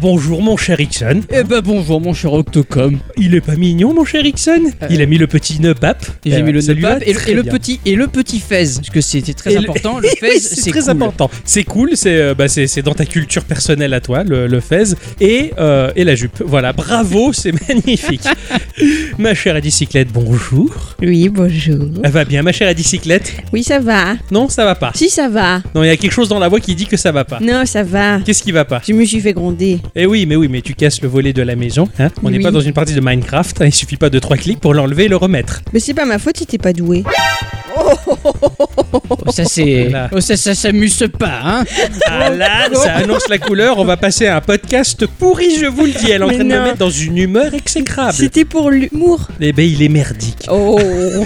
Bonjour mon cher Ixon. Eh ben bonjour mon cher Octocom. Il est pas mignon mon cher Ixon Euh, Il a mis le petit nœud pape. J'ai Euh, mis le pape et, le- et petit et le petit fez parce que c'était très Et important. Le fez Oui, c'est très cool. important. C'est cool, c'est euh, bah, c'est c'est dans ta culture personnelle à toi, le, le fez et, euh, et la jupe. Voilà, bravo, c'est magnifique. ma chère Adicyclette, bonjour. Oui, bonjour. Elle va bien, ma chère Adicyclette Oui, ça va. Non, ça va pas. Si, ça va. Non, il y a quelque chose dans la voix qui dit que ça va pas. Non, ça va. Qu'est-ce qui va pas? Je me suis fait gronder. Eh oui, mais oui, mais tu casses le volet de la maison. Hein On n'est Oui. pas dans une partie de Minecraft. hein, il suffit pas de trois clics pour l'enlever et le remettre. Mais c'est pas ma faute si t'es pas doué. Oh, ça c'est Voilà. oh, ça ça s'amuse pas hein. Ah là, ça annonce la couleur. On va passer à un podcast pourri, je vous le dis. Elle est en Mais train de me non. mettre dans une humeur exécrable. C'était pour l'humour. Eh ben, il est merdique. Oh.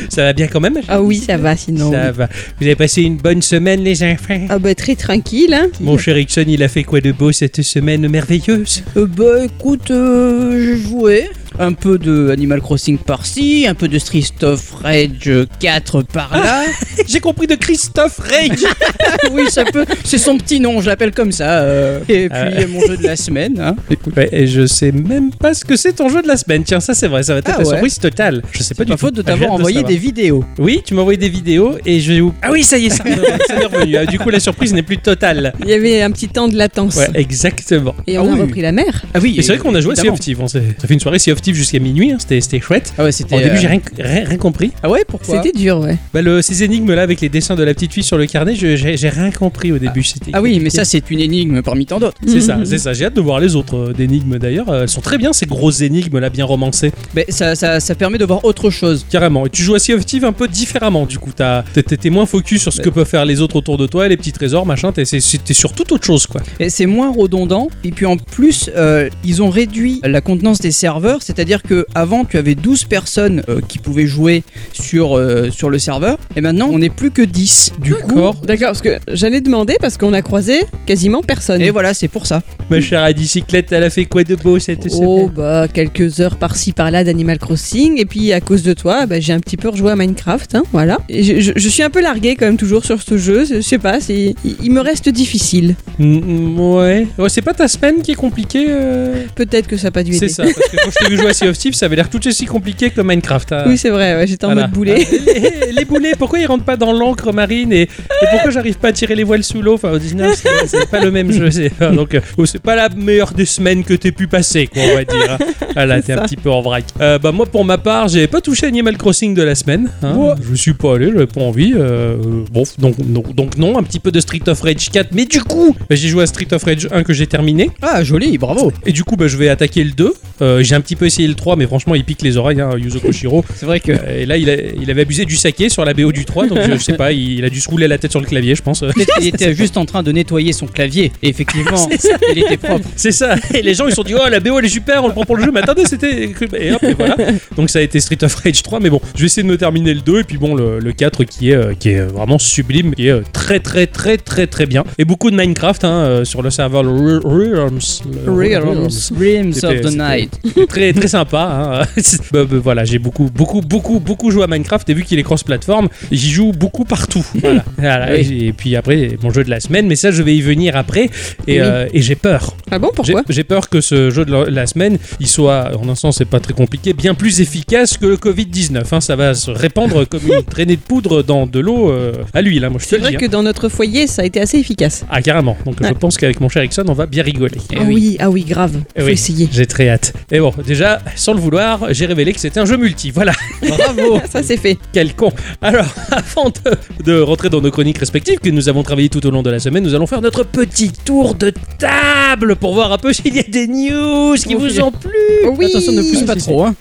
Ça va bien quand même Ah oui, ça va sinon. Ça va. Vous avez passé une bonne semaine, les enfants? Ah bah très tranquille, hein. Mon cher Ixon, il a fait quoi de beau cette semaine merveilleuse? Euh, bah écoute, euh, j'ai joué un peu de Animal Crossing par-ci, un peu de Street of Rage 4 par-là. J'ai compris de Christophe Rage. oui, ça peut. C'est son petit nom, je l'appelle comme ça. euh. Et puis Ah. mon jeu de la semaine. Hein. Écoute, Ouais, et je sais même pas ce que c'est ton jeu de la semaine. Tiens, ça c'est vrai, ça va être Ah la ouais. surprise totale. Je sais pas pas du pas tout. faute de Ah, j'ai t'avoir hâte envoyé savoir. des vidéos. Oui, tu m'as envoyé des vidéos et je. Ah oui, ça y est, ça, ça m'est revenu. Ah, Du coup, la surprise n'est plus totale. Il y avait un petit temps de latence. Ouais, exactement. Et Ah on a oui. repris la mer. Ah oui. Et c'est vrai qu'on a joué à Sea évidemment. of Thieves. On s'est- ça fait une soirée Sea of Jusqu'à minuit. hein, C'était c'était chouette. Ah ouais, c'était. Au début, euh, j'ai rien, rien, rien compris. Ah ouais, pourquoi? C'était dur, ouais. Bah, le, ces énigmes-là avec les dessins de la petite fille sur le carnet, je- j'ai j'ai rien compris au début. C'était Ah oui, mais ça c'est une énigme parmi tant d'autres. C'est ça, c'est ça. J'ai hâte de voir les autres euh, d'énigmes d'ailleurs. Euh, Elles sont très bien ces grosses énigmes là, bien romancées. Mais ça, ça, ça permet de voir autre chose. Carrément. Et tu joues à Sea of Thieves un peu différemment du coup. t'as- T'es t'es moins focus sur ce que peuvent faire les autres autour de toi, les petits trésors, machin. T'es c'est- c'est- t'es sur toute autre chose quoi. Et c'est moins redondant. Et puis en plus, euh, ils ont réduit la contenance des serveurs. C'est-à-dire que avant tu avais 12 personnes euh, qui pouvaient jouer sur, euh, sur le serveur. Et maintenant, on n'est plus que 10. Du coup. D'accord. D'accord, parce que j'allais demander parce qu'on a croisé quasiment personne. Et voilà, c'est pour ça. Ma chère Adicyclette, elle a fait quoi de beau cette Oh semaine? bah quelques heures par-ci par-là d'Animal Crossing et puis à cause de toi bah, j'ai un petit peu rejoué à Minecraft hein, voilà et je, je- je suis un peu largué quand même toujours sur ce jeu je sais pas c'est il, il me reste difficile Mm, mm, Ouais. Ouais, c'est pas ta semaine qui est compliquée euh? Peut-être que ça n'a pas dû C'est aider ça, parce que quand je t'ai vu jouer à Sea of Thieves, ça avait l'air tout aussi compliqué que Minecraft. hein. oui c'est vrai ouais, j'étais en Voilà. mode boulet Ah, les, les boulets, pourquoi ils rentrent pas dans l'encre marine et, et pourquoi j'arrive pas à tirer les voiles sous l'eau? Enfin, au 19, c'est- pas le même jeu. c'est- Donc, euh, oh, c'est pas la meilleure des semaines que t'aies pu passer, quoi, on va dire. hein. Voilà, t'es un petit peu en vrac. Euh, bah, moi, pour ma part, j'ai pas touché Animal Crossing de la semaine. hein. Ouais. Je suis pas allé, j'avais pas envie. euh, bon, donc, donc, donc non, un petit peu de Street of Rage 4, mais du coup, bah, j'ai joué à Street of Rage 1 que j'ai terminé. Ah, joli, bravo. Et du coup, bah, je vais attaquer le 2. Euh, j'ai un petit peu essayé le 3, mais franchement, il pique les oreilles, hein, Yuzo Koshiro. C'est vrai que. Euh, Et là, il, a- il avait abusé du saké sur la BO du 3, donc je, je sais pas, il, a dû se rouler la tête sur le clavier, je pense. Peut-être qu'il était juste en train de nettoyer son clavier. Et effectivement, il était propre. C'est ça. Et les gens, ils se sont dit, oh, la BO, elle est super, on le prend pour le jeu, mais attendez, c'était. Et hop, et voilà. Donc ça a été Street of Rage 3, mais bon, je vais essayer de me terminer le 2, et puis bon, le, le 4 qui est, euh, qui est vraiment sublime, qui est très, très, très, très, très bien. Et beaucoup de Minecraft hein, euh, sur le serveur Re- Realms. Realms, Realms of the Night. très très sympa. hein. Bah, bah, voilà, j'ai beaucoup beaucoup beaucoup beaucoup joué à Minecraft et vu qu'il est cross-platform, j'y joue beaucoup partout. Voilà. Voilà. Oui. Et, puis après, mon jeu de la semaine, mais ça je vais y venir après et, Oui. euh, et j'ai peur. ah bon pourquoi j'ai peur que ce jeu de la, semaine, il soit, en un sens, c'est pas très compliqué, bien plus efficace que le Covid-19. hein. Ça va se répandre comme une traînée de poudre dans de l'eau euh, à l'huile. hein. Moi, je te c'est vrai dis. que hein. dans notre foyer ça a été assez efficace Ah carrément. Donc je pense qu'avec mon cher Ixon, on va bien rigoler. Eh ah oui ah oui grave Eh faut oui. essayer J'ai très hâte. Et bon, déjà, sans le vouloir, j'ai révélé que c'était un jeu multi. Voilà. Bravo. ça c'est fait Quel con Alors, avant de, de rentrer dans nos chroniques respectives que nous avons travaillées tout au long de la semaine, nous allons faire notre petit tour de table pour voir un peu s'il y a des news qui Oh, vous ont plu. oui Attention, ne pousse pas trop. Hein.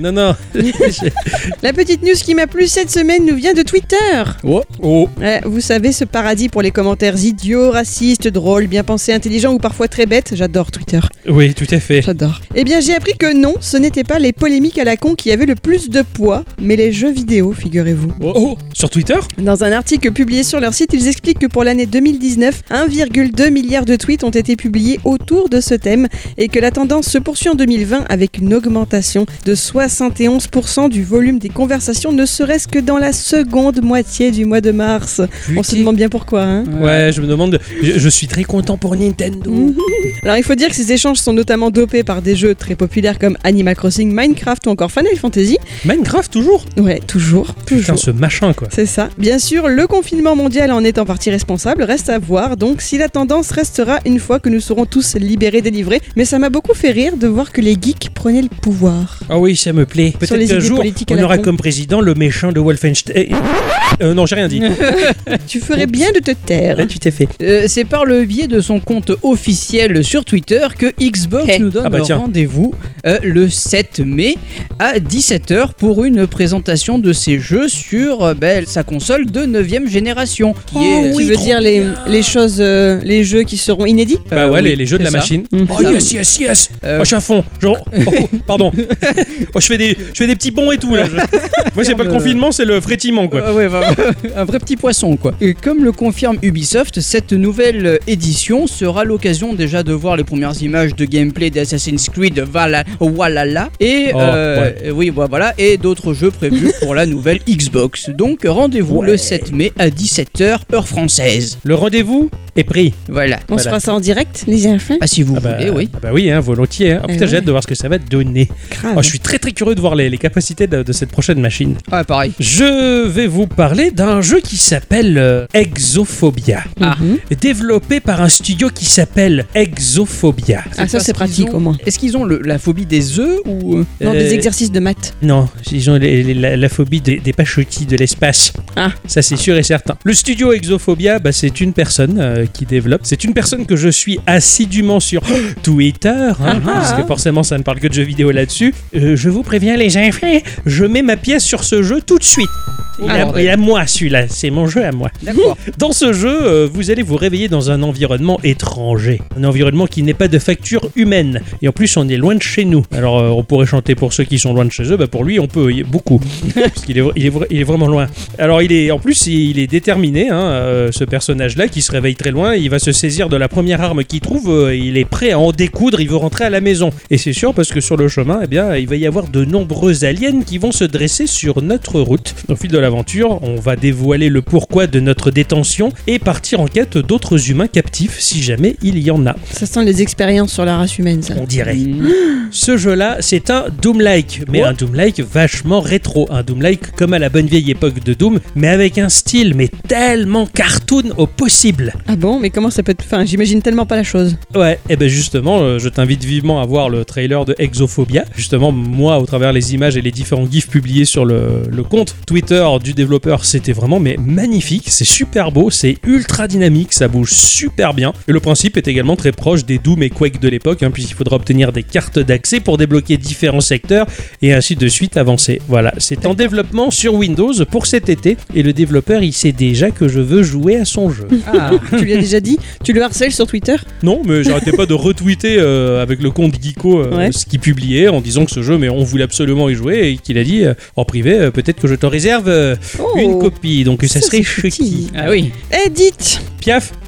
non, non. la petite news qui m'a plu cette semaine nous vient de Twitter Oh. oh, Ouais, vous savez, ce paradis pour les commentaires idiots, racistes, drôles, bien pensés, intelligents ou parfois très bêtes. J'adore Twitter. oui, tout à fait. J'adore. Eh bien, j'ai appris que non, ce n'était pas les polémiques à la con qui avaient le plus de poids, mais les jeux vidéo, figurez-vous. Oh, oh, sur Twitter Dans un article publié sur leur site, ils expliquent que pour l'année 2019, 1,2 milliard de tweets ont été publiés autour de ce thème et que la tendance se poursuit en 2020 avec une augmentation de 71% du volume des conversations, ne serait-ce que dans la seconde moitié du mois de mars. On se demande bien pourquoi. Hein Ouais, je me demande. Je, je suis très content pour Nintendo. Alors il faut dire que ces échanges sont notamment dopés par des jeux très populaires comme Animal Crossing, Minecraft ou encore Final Fantasy. Minecraft toujours Ouais, toujours, Putain, toujours. ce machin quoi. C'est ça. Bien sûr, le confinement mondial en est en partie responsable, reste à voir donc si la tendance restera une fois que nous serons tous libérés, délivrés. Mais ça m'a beaucoup fait rire de voir que les geeks prenaient le pouvoir. Ah oui, ça me plaît. Peut-être les qu'un jour, on aura con. comme président le méchant de Wolfenstein. Euh, non, j'ai rien dit. Tu ferais bien de te taire. Là, tu t'es fait. Euh, c'est par le biais de son compte officiel sur Twitter que Xbox Hey. nous donne Ah bah rendez-vous euh, le 7 mai à 17h pour une présentation de ses jeux sur euh, ben, sa console de 9ème génération. Qui est, tu veux dire les, les choses, euh, les jeux qui seront inédits Bah Euh, ouais, oui, les, les jeux de la ça. machine. Mhm. Oh yes, yes, yes Euh, Oh, je suis à fond. Genre, oh, pardon. Oh, je fais des, je fais des petits bons et tout là. Moi, c'est pas le Euh, confinement, c'est le frétillement quoi. Euh, ouais, bah, un vrai petit poisson quoi. Et comme le confirme Ubisoft, cette nouvelle euh, édition sera l'occasion déjà de voir les premières images de gameplay d'Assassin's Creed Vala- Valhalla et Oh, euh, oui bah, voilà et d'autres jeux prévus pour la nouvelle Xbox. Donc rendez-vous le 7 mai à 17h heure française. Le rendez-vous est pris. Voilà. On se fera ça en direct, les enfants Ah si vous Ah bah, voulez, oui. ah bah oui, hein, volontiers. hein. Eh putain, j'ai hâte de voir ce que ça va donner. Oh, je suis très très curieux de voir les, les capacités de, de cette prochaine machine. Ah pareil. Je vais vous parler d'un jeu qui s'appelle euh, Exophobia. Ah. Mhm. Développé par un studio qui s'appelle Exophobia. Ah, ça, c'est pratique, ont- au moins. Est-ce qu'ils ont le- la phobie des œufs ou euh, Non, des Euh, exercices de maths. Non, ils ont les- les- la, la phobie des, des pachotis de l'espace. Ah. Ça, c'est sûr et certain. Le studio Exophobia, bah, c'est une personne euh, qui développe. C'est une personne que je suis assidûment sur Twitter, hein, Ah. parce que forcément, ça ne parle que de jeux vidéo là-dessus. Euh, je vous préviens, les enfants, je mets ma pièce sur ce jeu tout de suite. Il Ah, a, bordel. il a moi, celui-là. C'est mon jeu à moi. D'accord. Dans ce jeu, euh, vous allez vous réveiller dans un environnement étranger, un environnement qui n'est pas de facture humaine. Et en plus, on est loin de chez nous. Alors, euh, on pourrait chanter pour ceux qui sont loin de chez eux, bah pour lui, on peut, il- beaucoup, parce qu'il est, il est, vra- il est vraiment loin. Alors, il est, en plus, il est déterminé, hein, euh, ce personnage-là, qui se réveille très loin. Il va se saisir de la première arme qu'il trouve. euh, il est prêt à en découdre. Il veut rentrer à la maison. Et c'est sûr parce que sur le chemin, eh bien, il va y avoir de nombreux aliens qui vont se dresser sur notre route. Au fil de l'aventure, on va dévoiler le pourquoi de notre détention et partir en quête d'autres humains captifs si jamais il y en a. Ça sent les expériences sur la race humaine, ça. On dirait. Mmh. Ce jeu-là, c'est un Doom-like, mais un Doom-like vachement rétro, un Doom-like comme à la bonne vieille époque de Doom, mais avec un style mais tellement cartoon au possible. Ah bon, mais comment ça peut être. Enfin, j'imagine tellement pas la chose. Ouais, et ben justement, euh, je t'invite vivement à voir le trailer de Exophobia. Justement, moi, au travers les images et les différents gifs publiés sur le, le compte Twitter du développeur, c'était vraiment mais magnifique. C'est super beau, c'est ultra dynamique, ça bouge super bien. Et le principe est également très proche des Doom et Quake de l'époque, hein, puisqu'il faudra obtenir des cartes d'accès pour débloquer différents secteurs et ainsi de suite avancer. Voilà, c'est en développement sur Windows pour cet été et le développeur il sait déjà que je veux jouer à son jeu. Ah. tu lui as déjà dit? Tu le harcèles sur Twitter? Non, mais j'arrêtais pas de retweeter euh, avec le compte Geeko euh, Ouais. ce qu'il publiait en disant que ce jeu, mais on voulait absolument y jouer et qu'il a dit euh, en privé, euh, peut-être que je te réserve euh, Oh. une copie. Donc ça, Ça, serait chucky. Ah oui. Eh, dites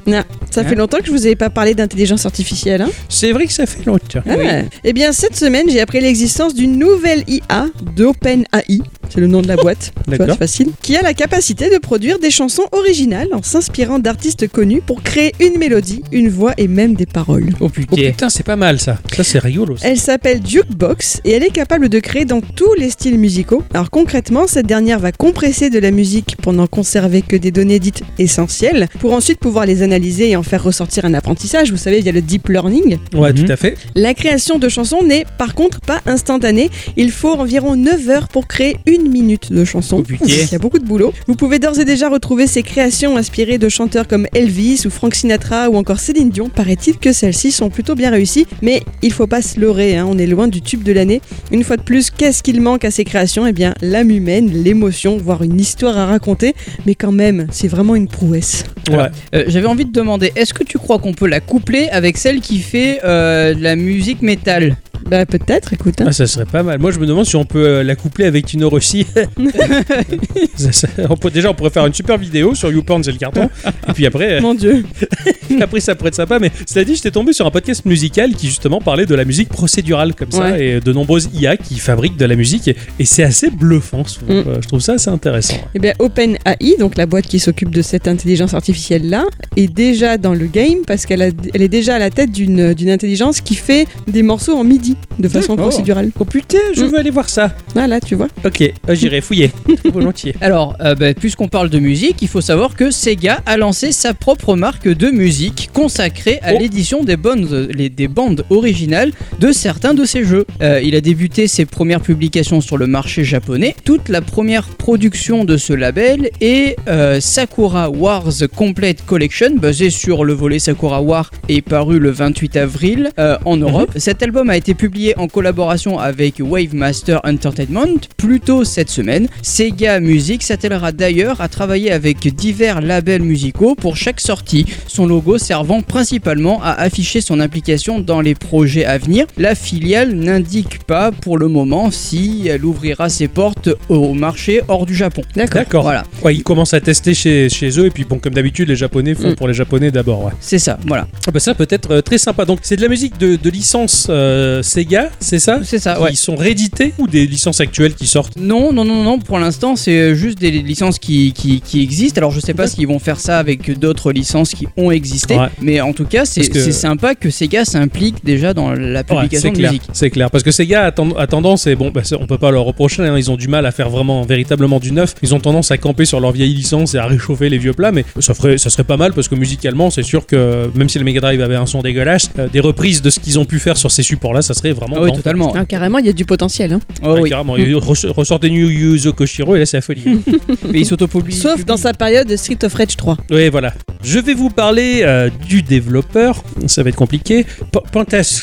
Ça Hein fait longtemps que je vous avais pas parlé d'intelligence artificielle, hein c'est vrai que ça fait longtemps. Ah. Eh bien, cette semaine, j'ai appris l'existence d'une nouvelle IA d'OpenAI. C'est le nom de la boîte. D'accord. c'est facile. Qui a la capacité de produire des chansons originales en s'inspirant d'artistes connus pour créer une mélodie, une voix et même des paroles. Oh Oh putain. c'est pas mal ça. Ça, c'est rigolo. ça. Elle s'appelle Jukebox et elle est capable de créer dans tous les styles musicaux. Alors concrètement, cette dernière va compresser de la musique pour n'en conserver que des données dites essentielles, pour ensuite pouvoir les analyser et en faire ressortir un apprentissage. Vous savez, il y a le deep learning. Ouais, Mhm. tout à fait. La création de chansons n'est par contre pas instantanée. Il faut environ 9 heures pour créer une minute de chanson. Oh. Il y a beaucoup de boulot. Vous pouvez d'ores et déjà retrouver ces créations inspirées de chanteurs comme Elvis ou Frank Sinatra ou encore Céline Dion. Paraît-il que celles-ci sont plutôt bien réussies, mais il faut pas se leurrer, hein, on est loin du tube de l'année. Une fois de plus, qu'est-ce qu'il manque à ces créations? Eh bien, l'âme humaine, l'émotion, voire une histoire à raconter. Mais quand même, c'est vraiment une prouesse. Ouais. Euh, J'avais envie de demander, est-ce que tu crois qu'on peut la coupler avec celle qui fait euh, de la musique métal? Bah peut-être, écoute. hein. Ah, ça serait pas mal. Moi, je me demande si on peut euh, la coupler avec une Orochi. Ça, ça- on peut, déjà, on pourrait faire une super vidéo sur YouPorn, c'est le carton. Et puis après, euh, Mon dieu. après ça pourrait être sympa. Mais cela dit, j'étais tombé sur un podcast musical qui justement parlait de la musique procédurale comme ça Ouais. et de nombreuses IA qui fabriquent de la musique. Et, et c'est assez bluffant. Je trouve, Mm. Euh, je trouve ça assez intéressant. Eh bien, OpenAI, donc la boîte qui s'occupe de cette intelligence artificielle-là, est déjà dans le game parce qu'elle a- elle est déjà à la tête d'une d'une intelligence qui fait des morceaux en MIDI de façon procédurale. Oh putain, je Mm. veux aller voir ça. Voilà, tu vois. Ok, euh, j'irai fouiller. Volontiers. Alors, euh, bah, puisqu'on parle de musique, il faut savoir que Sega a lancé sa propre marque de musique consacrée à Oh. l'édition des, bonnes- les- des bandes originales de certains de ses jeux. Euh, il a débuté ses premières publications sur le marché japonais. Toute la première production de ce label est euh, Sakura Wars Complete Collection, basée sur le volet Sakura War, et paru le 28 avril euh, en Europe. Cet album a été publié en collaboration avec Wave Master Entertainment plus tôt cette semaine. Sega Music s'attellera d'ailleurs à travailler avec divers labels musicaux pour chaque sortie, son logo servant principalement à afficher son implication dans les projets à venir. La filiale n'indique pas pour le moment si elle ouvrira ses portes au marché hors du Japon. D'accord. Voilà, Ouais, ils commencent à tester chez, chez eux. Et puis, bon, comme d'habitude, les Japonais font Mm. pour les Japonais d'abord. Ouais. c'est ça, voilà. Ah bah ça peut être euh, très sympa. Donc c'est de la musique de, de licence euh, Sega, c'est ça C'est ça, ouais. sont réédités ou des licences actuelles qui sortent Non, non, non, non, pour l'instant c'est juste des licences qui, qui, qui existent. Alors je sais pas s'ils vont faire ça avec d'autres licences qui ont existé, Ouais. mais en tout cas c'est que- sympa que Sega s'implique déjà dans la Ouais, publication c'est de clair, musique. c'est clair. Parce que Sega a, ten- a tendance, et bon, bah, on peut pas leur reprocher, hein, ils ont du mal à faire vraiment véritablement du neuf. Ils ont tendance à camper sur leur vieille licence et à réchauffer les vieux plats, mais ça, ferait, ça serait pas mal parce que musicalement, c'est sûr que même si le Mega Drive avait un son dégueulasse, euh, des reprises de ce qu'ils ont pu faire sur ces supports-là, ça serait vraiment. Ah oui, totalement. Ah, carrément, il y a du potentiel. hein. Oh oui. carrément. Et res- Ressortez New Yuzo Koshiro et là c'est la folie. Mais ils s'autopublient. Sauf dans sa période de Street of Rage 3. Oui, voilà. Je vais vous parler euh, du développeur. Ça va être compliqué. P- Pantas.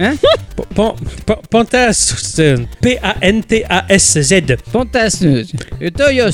Hein Pantas. P-A-N-T-A-S-Z. Fantasme. Et Toyos.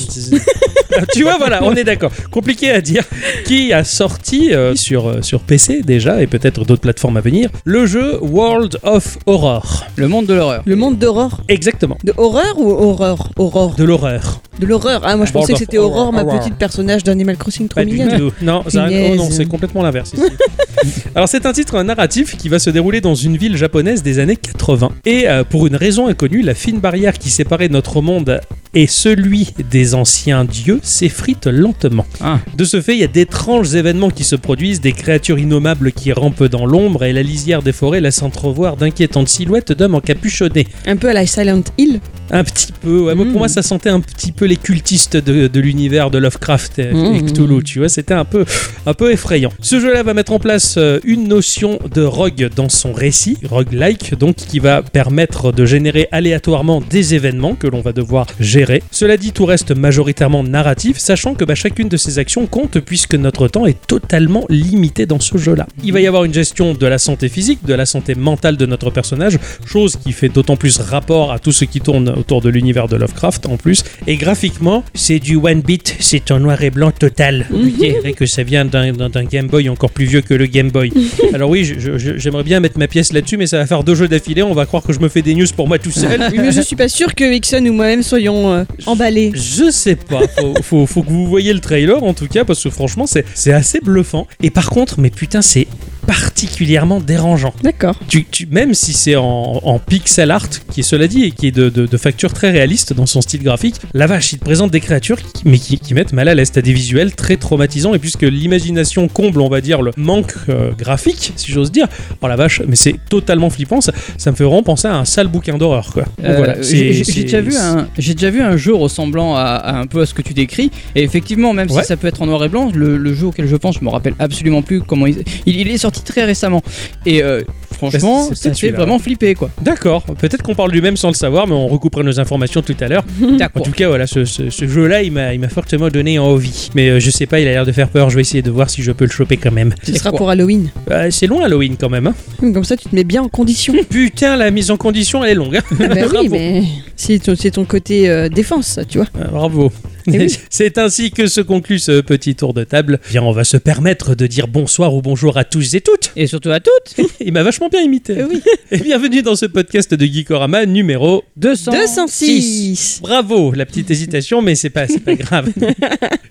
Ah, tu vois, voilà, on est d'accord. Compliqué à dire. Qui a sorti euh, sur, euh, sur PC déjà et peut-être d'autres plateformes à venir le jeu World of Horror. Le monde de l'horreur. Le monde d'horreur. Exactement. De horreur ou horreur? Horreur. De l'horreur. De l'horreur. Ah, moi je World pensais que of c'était Aurore, ma Horror. petite personnage d'Animal Crossing trop Pas du mignonne. tout. Non, oh Punaise. c'est complètement l'inverse ici. Alors c'est un titre narratif qui va se dérouler dans une ville japonaise des années 80. Et euh, pour une raison inconnue, la fine barrière qui séparait notre monde et celui des anciens dieux s'effrite lentement. Ah. De ce fait, il y a d'étranges événements qui se produisent, des créatures innommables qui rampent dans l'ombre et la lisière des forêts laisse entrevoir d'inquiétantes silhouettes d'hommes encapuchonnés. Un peu à la Silent Hill. Un petit peu, ouais, moi, Mm. pour moi ça sentait un petit peu les cultistes de, de l'univers de Lovecraft et, et Mm. Cthulhu, tu vois, c'était un peu, un peu effrayant. Ce jeu-là va mettre en place euh, une notion de rogue dans son récit, roguelike, donc qui va permettre de générer aléatoirement des événements que l'on va devoir gérer. Cela dit, tout reste majoritairement narratif, sachant que bah, chacune de ces actions compte puisque notre temps est totalement limité dans ce jeu-là. Il va y avoir une gestion de la santé physique, de la santé mentale de notre personnage, chose qui fait d'autant plus rapport à tout ce qui tourne autour de l'univers de Lovecraft en plus. Et graphiquement, c'est du one bit, c'est en noir et blanc total. Mhm. Je dirais que ça vient d'un Game Boy encore plus vieux que le Game Boy. Alors oui, j'aimerais bien mettre ma pièce là-dessus, mais ça va faire deux jeux d'affilée, on va croire que je me fais des news pour moi tout seul. Oui, mais je suis pas sûr que Ixon ou moi-même soyons euh, emballés. Je sais pas, faut, faut, faut que vous voyez le trailer en tout cas, parce que franchement c'est c'est assez bluffant. Et par contre, mais putain, c'est particulièrement dérangeant. D'accord. Tu, tu- même si c'est en, en pixel art, qui est cela dit, et qui est de, de- de facture très réaliste dans son style graphique, la vache, il te présente des créatures qui, mais qui, qui mettent mal à l'aise. T'as des visuels très traumatisants, et puisque l'imagination comble, on va dire, le manque euh, graphique, si j'ose dire, oh la vache, mais c'est totalement flippant, ça, ça me fait vraiment penser à un sale bouquin d'horreur, quoi. Euh, voilà, j'ai déjà vu un j'ai déjà vu un jeu ressemblant à, à un peu à ce que tu décris et effectivement même Ouais. si ça peut être en noir et blanc le, le jeu auquel je pense je me rappelle absolument plus comment il il, il est sorti très récemment et euh, franchement fait celui-là. vraiment flipper quoi D'accord, peut-être qu'on parle du même sans le savoir, mais on recoupera nos informations tout à l'heure. En tout cas, voilà, ce, ce- ce jeu-là, il m'a fortement donné envie. Mais euh, je sais pas, il a l'air de faire peur, je vais essayer de voir si je peux le choper quand même. Ce sera quoi pour Halloween. Euh, c'est long Halloween quand même. hein. Comme ça, tu te mets bien en condition. Putain, la mise en condition, elle est longue. hein. bah oui, Bravo. mais c'est ton, côté euh, défense, ça, tu vois. Bravo. Eh oui. C'est ainsi que se conclut ce petit tour de table. Bien, on va se permettre de dire bonsoir ou bonjour à tous et toutes. et surtout à toutes Il m'a vachement bien imité. Eh oui. Et bienvenue dans ce podcast de Geekorama numéro 200. 206. Bravo, la petite hésitation, mais c'est pas, c'est pas grave.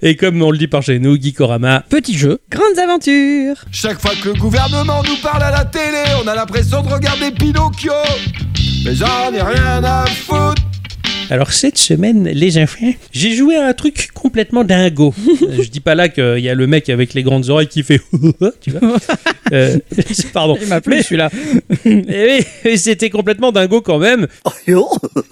Et comme on le dit par chez nous, Geekorama, Petit jeu. Grandes aventures. Chaque fois que le gouvernement nous parle à la télé, on a l'impression de regarder Pinocchio. Mais j'en ai rien à foutre. Alors cette semaine, les enfants, j'ai joué à un truc complètement dingo. Je dis pas là qu'il y a le mec avec les grandes oreilles qui fait tu vois. Euh, pardon. Il m'a plu Mais- celui-là. Et oui, c'était complètement dingo quand même.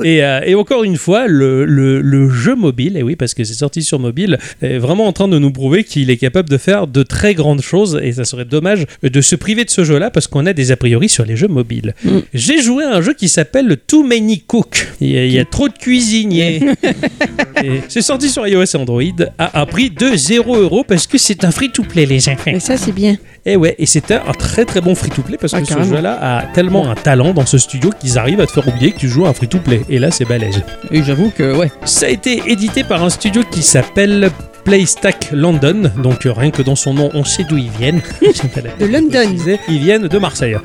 Et, euh, et encore une fois, le, le- le jeu mobile, et oui, parce que c'est sorti sur mobile, est vraiment en train de nous prouver qu'il est capable de faire de très grandes choses. Et ça serait dommage de se priver de ce jeu-là parce qu'on a des a priori sur les jeux mobiles. Mm. J'ai joué à un jeu qui s'appelle Too Many Cook. Il y a, il y a trop de cuisiniers. C'est sorti sur iOS et Android à un prix de 0 euros parce que c'est un free-to-play, les enfants. Et ça, c'est bien. Et ouais, et c'était un très très bon free-to-play parce Ah, que ce jeu-là a tellement un talent dans ce studio qu'ils arrivent à te faire oublier que tu joues à un free-to-play. Et là, c'est balèze. Et j'avoue que, ouais. Ça a été édité par un studio qui s'appelle Playstack London, donc euh, rien que dans son nom, on sait d'où ils viennent. De London. Ils viennent de Marseille.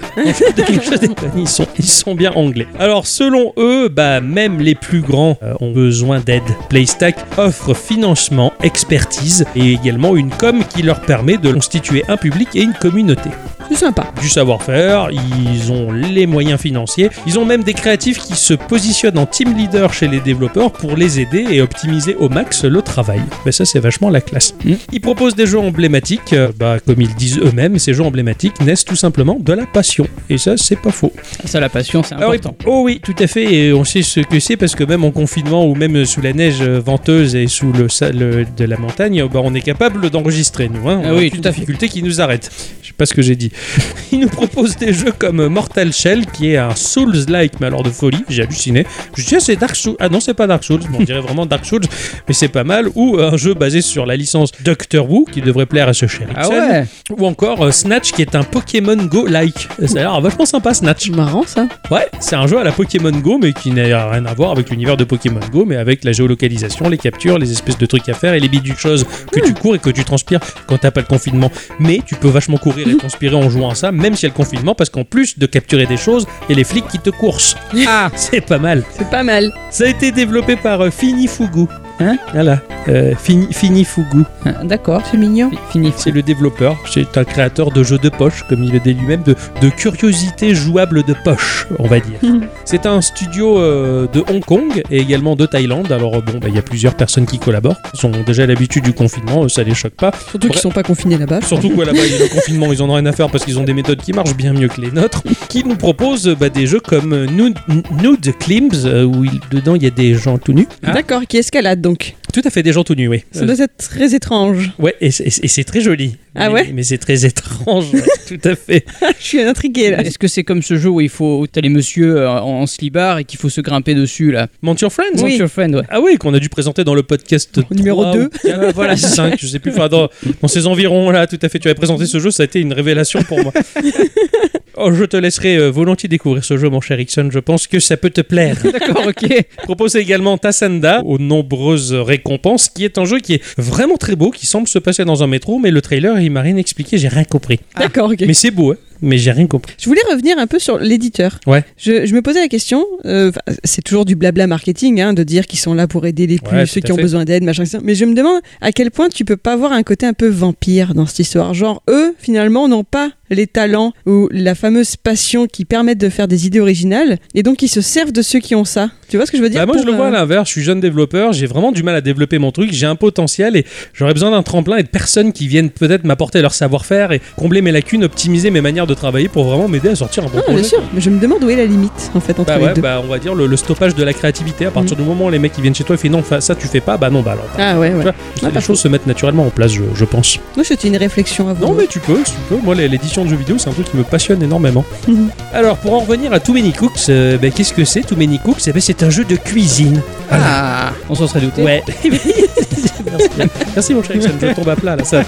Déconne, ils, sont, ils sont bien anglais. Alors, selon eux, bah, même les plus grands euh, ont besoin d'aide. Playstack offre financement, expertise et également une com qui leur permet de constituer un public et une communauté C'est sympa. du savoir-faire, ils ont les moyens financiers, ils ont même des créatifs qui se positionnent en team leader chez les développeurs pour les aider et optimiser au max le travail. Mais ça c'est vachement la classe. Mm. Ils proposent des jeux emblématiques, euh, bah, comme ils disent eux-mêmes, ces jeux emblématiques naissent tout simplement de la passion. Et ça c'est pas faux. Ça, la passion, c'est Ah important. oh oui, tout à fait, et on sait ce que c'est parce que même en confinement ou même sous la neige venteuse et sous le, sa- le- de la montagne, bah, on est capable d'enregistrer nous. Hein. On Ah a oui, tout à fait. difficulté qui nous arrête. Je sais pas ce que j'ai dit. Ils nous proposent des jeux comme Mortal Shell qui est un Souls-like mais alors de folie. J'ai halluciné. Je dis ah, c'est Dark Souls. Ah non c'est pas Dark Souls. Bon, on dirait vraiment Dark Souls, mais c'est pas mal. Ou un jeu basé sur la licence Doctor Who qui devrait plaire à ce cher Ah ouais Ou encore euh, Snatch qui est un Pokémon Go-like. Ça a l'air vachement sympa Snatch. Marrant, ça. Ouais, c'est un jeu à la Pokémon Go, mais qui n'a rien à voir avec l'univers de Pokémon Go, mais avec la géolocalisation, les captures, les espèces de trucs à faire et les bidules choses que tu cours et que tu transpires quand t'as pas le confinement. Mais tu peux vachement courir et transpirer en jouant à ça, même s'il y a le confinement, parce qu'en plus de capturer des choses, et les flics qui te coursent. Ah C'est pas mal. C'est pas mal. Ça a été développé par euh, Finifugu. Hein Voilà, euh, Fini, Finifugu. Ah, D'accord. C'est mignon. Fini. C'est le développeur, c'est un créateur de jeux de poche, comme il le dit lui-même, de, de curiosités jouables de poche, on va dire. c'est un studio euh, de Hong Kong et également de Thaïlande. Alors bon, bah, il y a plusieurs personnes qui collaborent. Ils ont déjà l'habitude du confinement, euh, ça les choque pas. Surtout qu'ils sont pas confinés là-bas. Surtout quoi là-bas, le confinement, ils en ont rien à faire parce qu'ils ont des méthodes qui marchent bien mieux que les nôtres, qui nous proposent bah, des jeux comme euh, Nude, Nude Climbs, euh, où il- dedans il y a des gens tout nus. D'accord, qui escalade donc. Tout à fait, des gens tout nus, oui. Ça doit être très étrange. ouais, et c'est et c'est très joli. Ah Mais- ouais Mais c'est très étrange, ouais, tout à fait. Je suis intriguée là. Est-ce que c'est comme ce jeu où il faut. T'as les messieurs euh, en, en slibard et qu'il faut se grimper dessus là? Mount Your Friends Oui. Monte Your Friend, ouais. Ah oui, qu'on a dû présenter dans le podcast Numéro 3 deux. ou 4, voilà, 5, je sais plus, enfin, dans, dans ces environs là, tout à fait. Tu avais présenté ce jeu, ça a été une révélation pour moi. Oh, je te laisserai euh, volontiers découvrir ce jeu, mon cher Ixon. Je pense que ça peut te plaire. D'accord, ok. Propose également Tassanda aux nombreuses récompenses, qui est un jeu qui est vraiment très beau, qui semble se passer dans un métro, mais le trailer il m'a rien expliqué, j'ai rien compris. D'accord, ok. Mais c'est beau, hein mais j'ai rien compris. Je voulais revenir un peu sur l'éditeur. Ouais. Je, je me posais la question, euh, c'est toujours du blabla marketing, hein, de dire qu'ils sont là pour aider les plus, Ouais, ceux qui ont fait. besoin d'aide, machin, etc. Mais je me demande à quel point tu peux pas avoir un côté un peu vampire dans cette histoire. Genre, eux, finalement, n'ont pas les talents ou la fameuse passion qui permettent de faire des idées originales, et donc ils se servent de ceux qui ont ça. Tu vois ce que je veux dire Bah, moi, je le vois à euh, l'inverse. Je suis jeune développeur, j'ai vraiment du mal à développer mon truc. J'ai un potentiel et j'aurais besoin d'un tremplin et de personnes qui viennent peut-être m'apporter leur savoir-faire et combler mes lacunes, optimiser mes manières de travailler pour vraiment m'aider à sortir un bon Non, bien projet. sûr, mais je me demande où est la limite en fait entre Bah les ouais, deux. bah on va dire le, le stoppage de la créativité. À partir du moment où les mecs qui viennent chez toi et font non, ça tu fais pas, bah non, bah alors. bah, Ah ouais, ouais. vois, Ah, les choses se mettent naturellement en place, je, je pense. Moi, c'était une réflexion à vous. Non, mais tu peux, tu peux. Moi, l'édition de jeux vidéo, c'est un truc qui me passionne énormément. Mhm. Alors, pour en revenir à Too Many Cooks, euh, ben, qu'est-ce que c'est Too Many Cooks? Eh ben, C'est un jeu de cuisine. Ah, on s'en serait douté. Ouais. Merci, mon cher Ixon, je tombe à plat là, ça,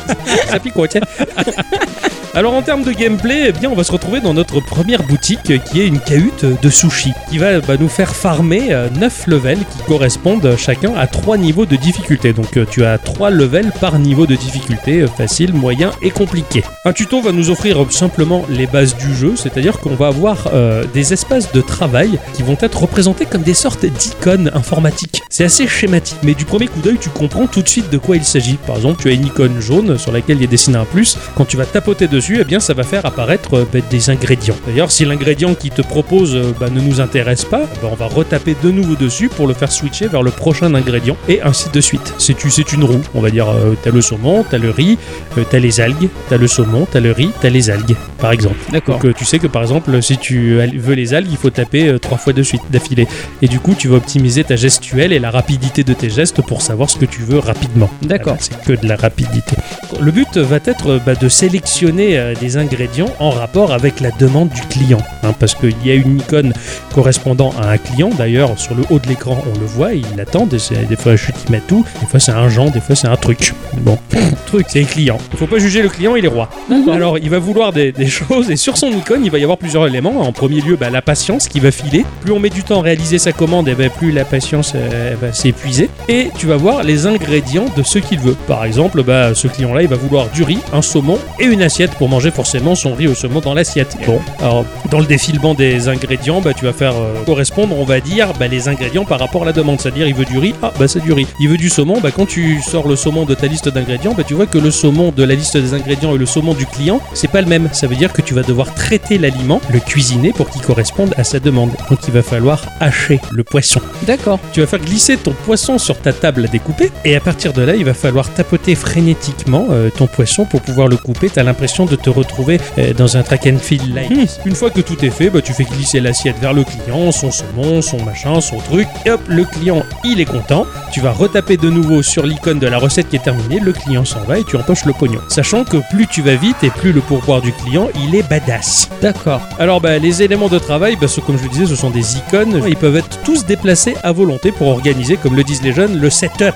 ça pique quoi, tiens. Alors en termes de gameplay, eh bien on va se retrouver dans notre première boutique euh, qui est une cahute de sushi qui va nous faire farmer 9 levels qui correspondent chacun à 3 niveaux de difficulté. Donc euh, tu as 3 levels par niveau de difficulté, euh, facile, moyen et compliqué. Un tuto va nous offrir simplement les bases du jeu, c'est-à-dire qu'on va avoir euh, des espaces de travail qui vont être représentés comme des sortes d'icônes informatiques. C'est assez schématique, mais du premier coup d'œil tu comprends tout de suite de quoi il s'agit. Par exemple, tu as une icône jaune sur laquelle il est dessiné un plus. Quand tu vas tapoter dessus, eh bien ça va faire apparaître euh, bah, des ingrédients. D'ailleurs, si l'ingrédient qui te propose euh, bah, ne nous intéresse pas, bah, on va retaper de nouveau dessus pour le faire switcher vers le prochain ingrédient et ainsi de suite. C'est une roue, on va dire. euh, t'as le saumon, t'as le riz, euh, t'as les algues, t'as le saumon, t'as le riz, t'as les algues, par exemple. D'accord. Donc euh, tu sais que par exemple, si tu veux les algues, il faut taper trois fois de suite, d'affilée. Et du coup, tu vas optimiser ta gestuelle et la rapidité de tes gestes pour savoir ce que tu veux rapidement. D'accord. C'est que de la rapidité. Le but va être euh, bah, de sélectionner euh, des ingrédients en rapport avec la demande du client. hein, parce qu'il y a une icône correspondant à un client. D'ailleurs, sur le haut de l'écran, on le voit, il l'attend. Des, des fois, chute, il met tout. Des fois, c'est un genre, des fois, c'est un truc. Bon, truc, c'est client. Il faut pas juger le client, il est roi. Alors, il va vouloir des, des choses et sur son icône, il va y avoir plusieurs éléments. En premier lieu, bah, la patience qui va filer. Plus on met du temps à réaliser sa commande, et ben, plus la patience euh, va s'épuiser. Et tu vas voir les ingrédients de ce qu'il veut. Par exemple, bah, ce client-là, il va vouloir du riz, un saumon et une assiette pour manger forcément son riz au saumon dans l'assiette. Bon, alors dans le défilement des ingrédients, bah, tu vas faire euh, correspondre, on va dire, bah, les ingrédients par rapport à la demande. C'est-à-dire, il veut du riz, ah bah c'est du riz. Il veut du saumon, bah quand tu sors le saumon de ta liste d'ingrédients, bah tu vois que le saumon de la liste des ingrédients et le saumon du client, c'est pas le même. Ça veut dire que tu vas devoir traiter l'aliment, le cuisiner pour qu'il corresponde à sa demande. Donc il va falloir hacher le poisson. D'accord. Tu vas faire glisser ton poisson sur ta table à découper et à partir de là, il va falloir tapoter frénétiquement euh, ton poisson pour pouvoir le couper. Tu as l'impression de te retrouver euh, dans un track and field like. Une fois que tout est fait, bah, tu fais glisser l'assiette vers le client, son saumon, son machin, son truc. Et hop, le client, il est content. Tu vas retaper de nouveau sur l'icône de la recette qui est terminée. Le client s'en va et tu empoches le pognon. Sachant que plus tu vas vite et plus le pourboire du client, il est badass. D'accord. Alors bah, les éléments de travail, bah, ce- comme je le disais, ce sont des icônes. Ils peuvent être tous déplacés à volonté pour organiser, comme le disent les jeunes, le setup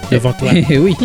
devant toi. Eh oui.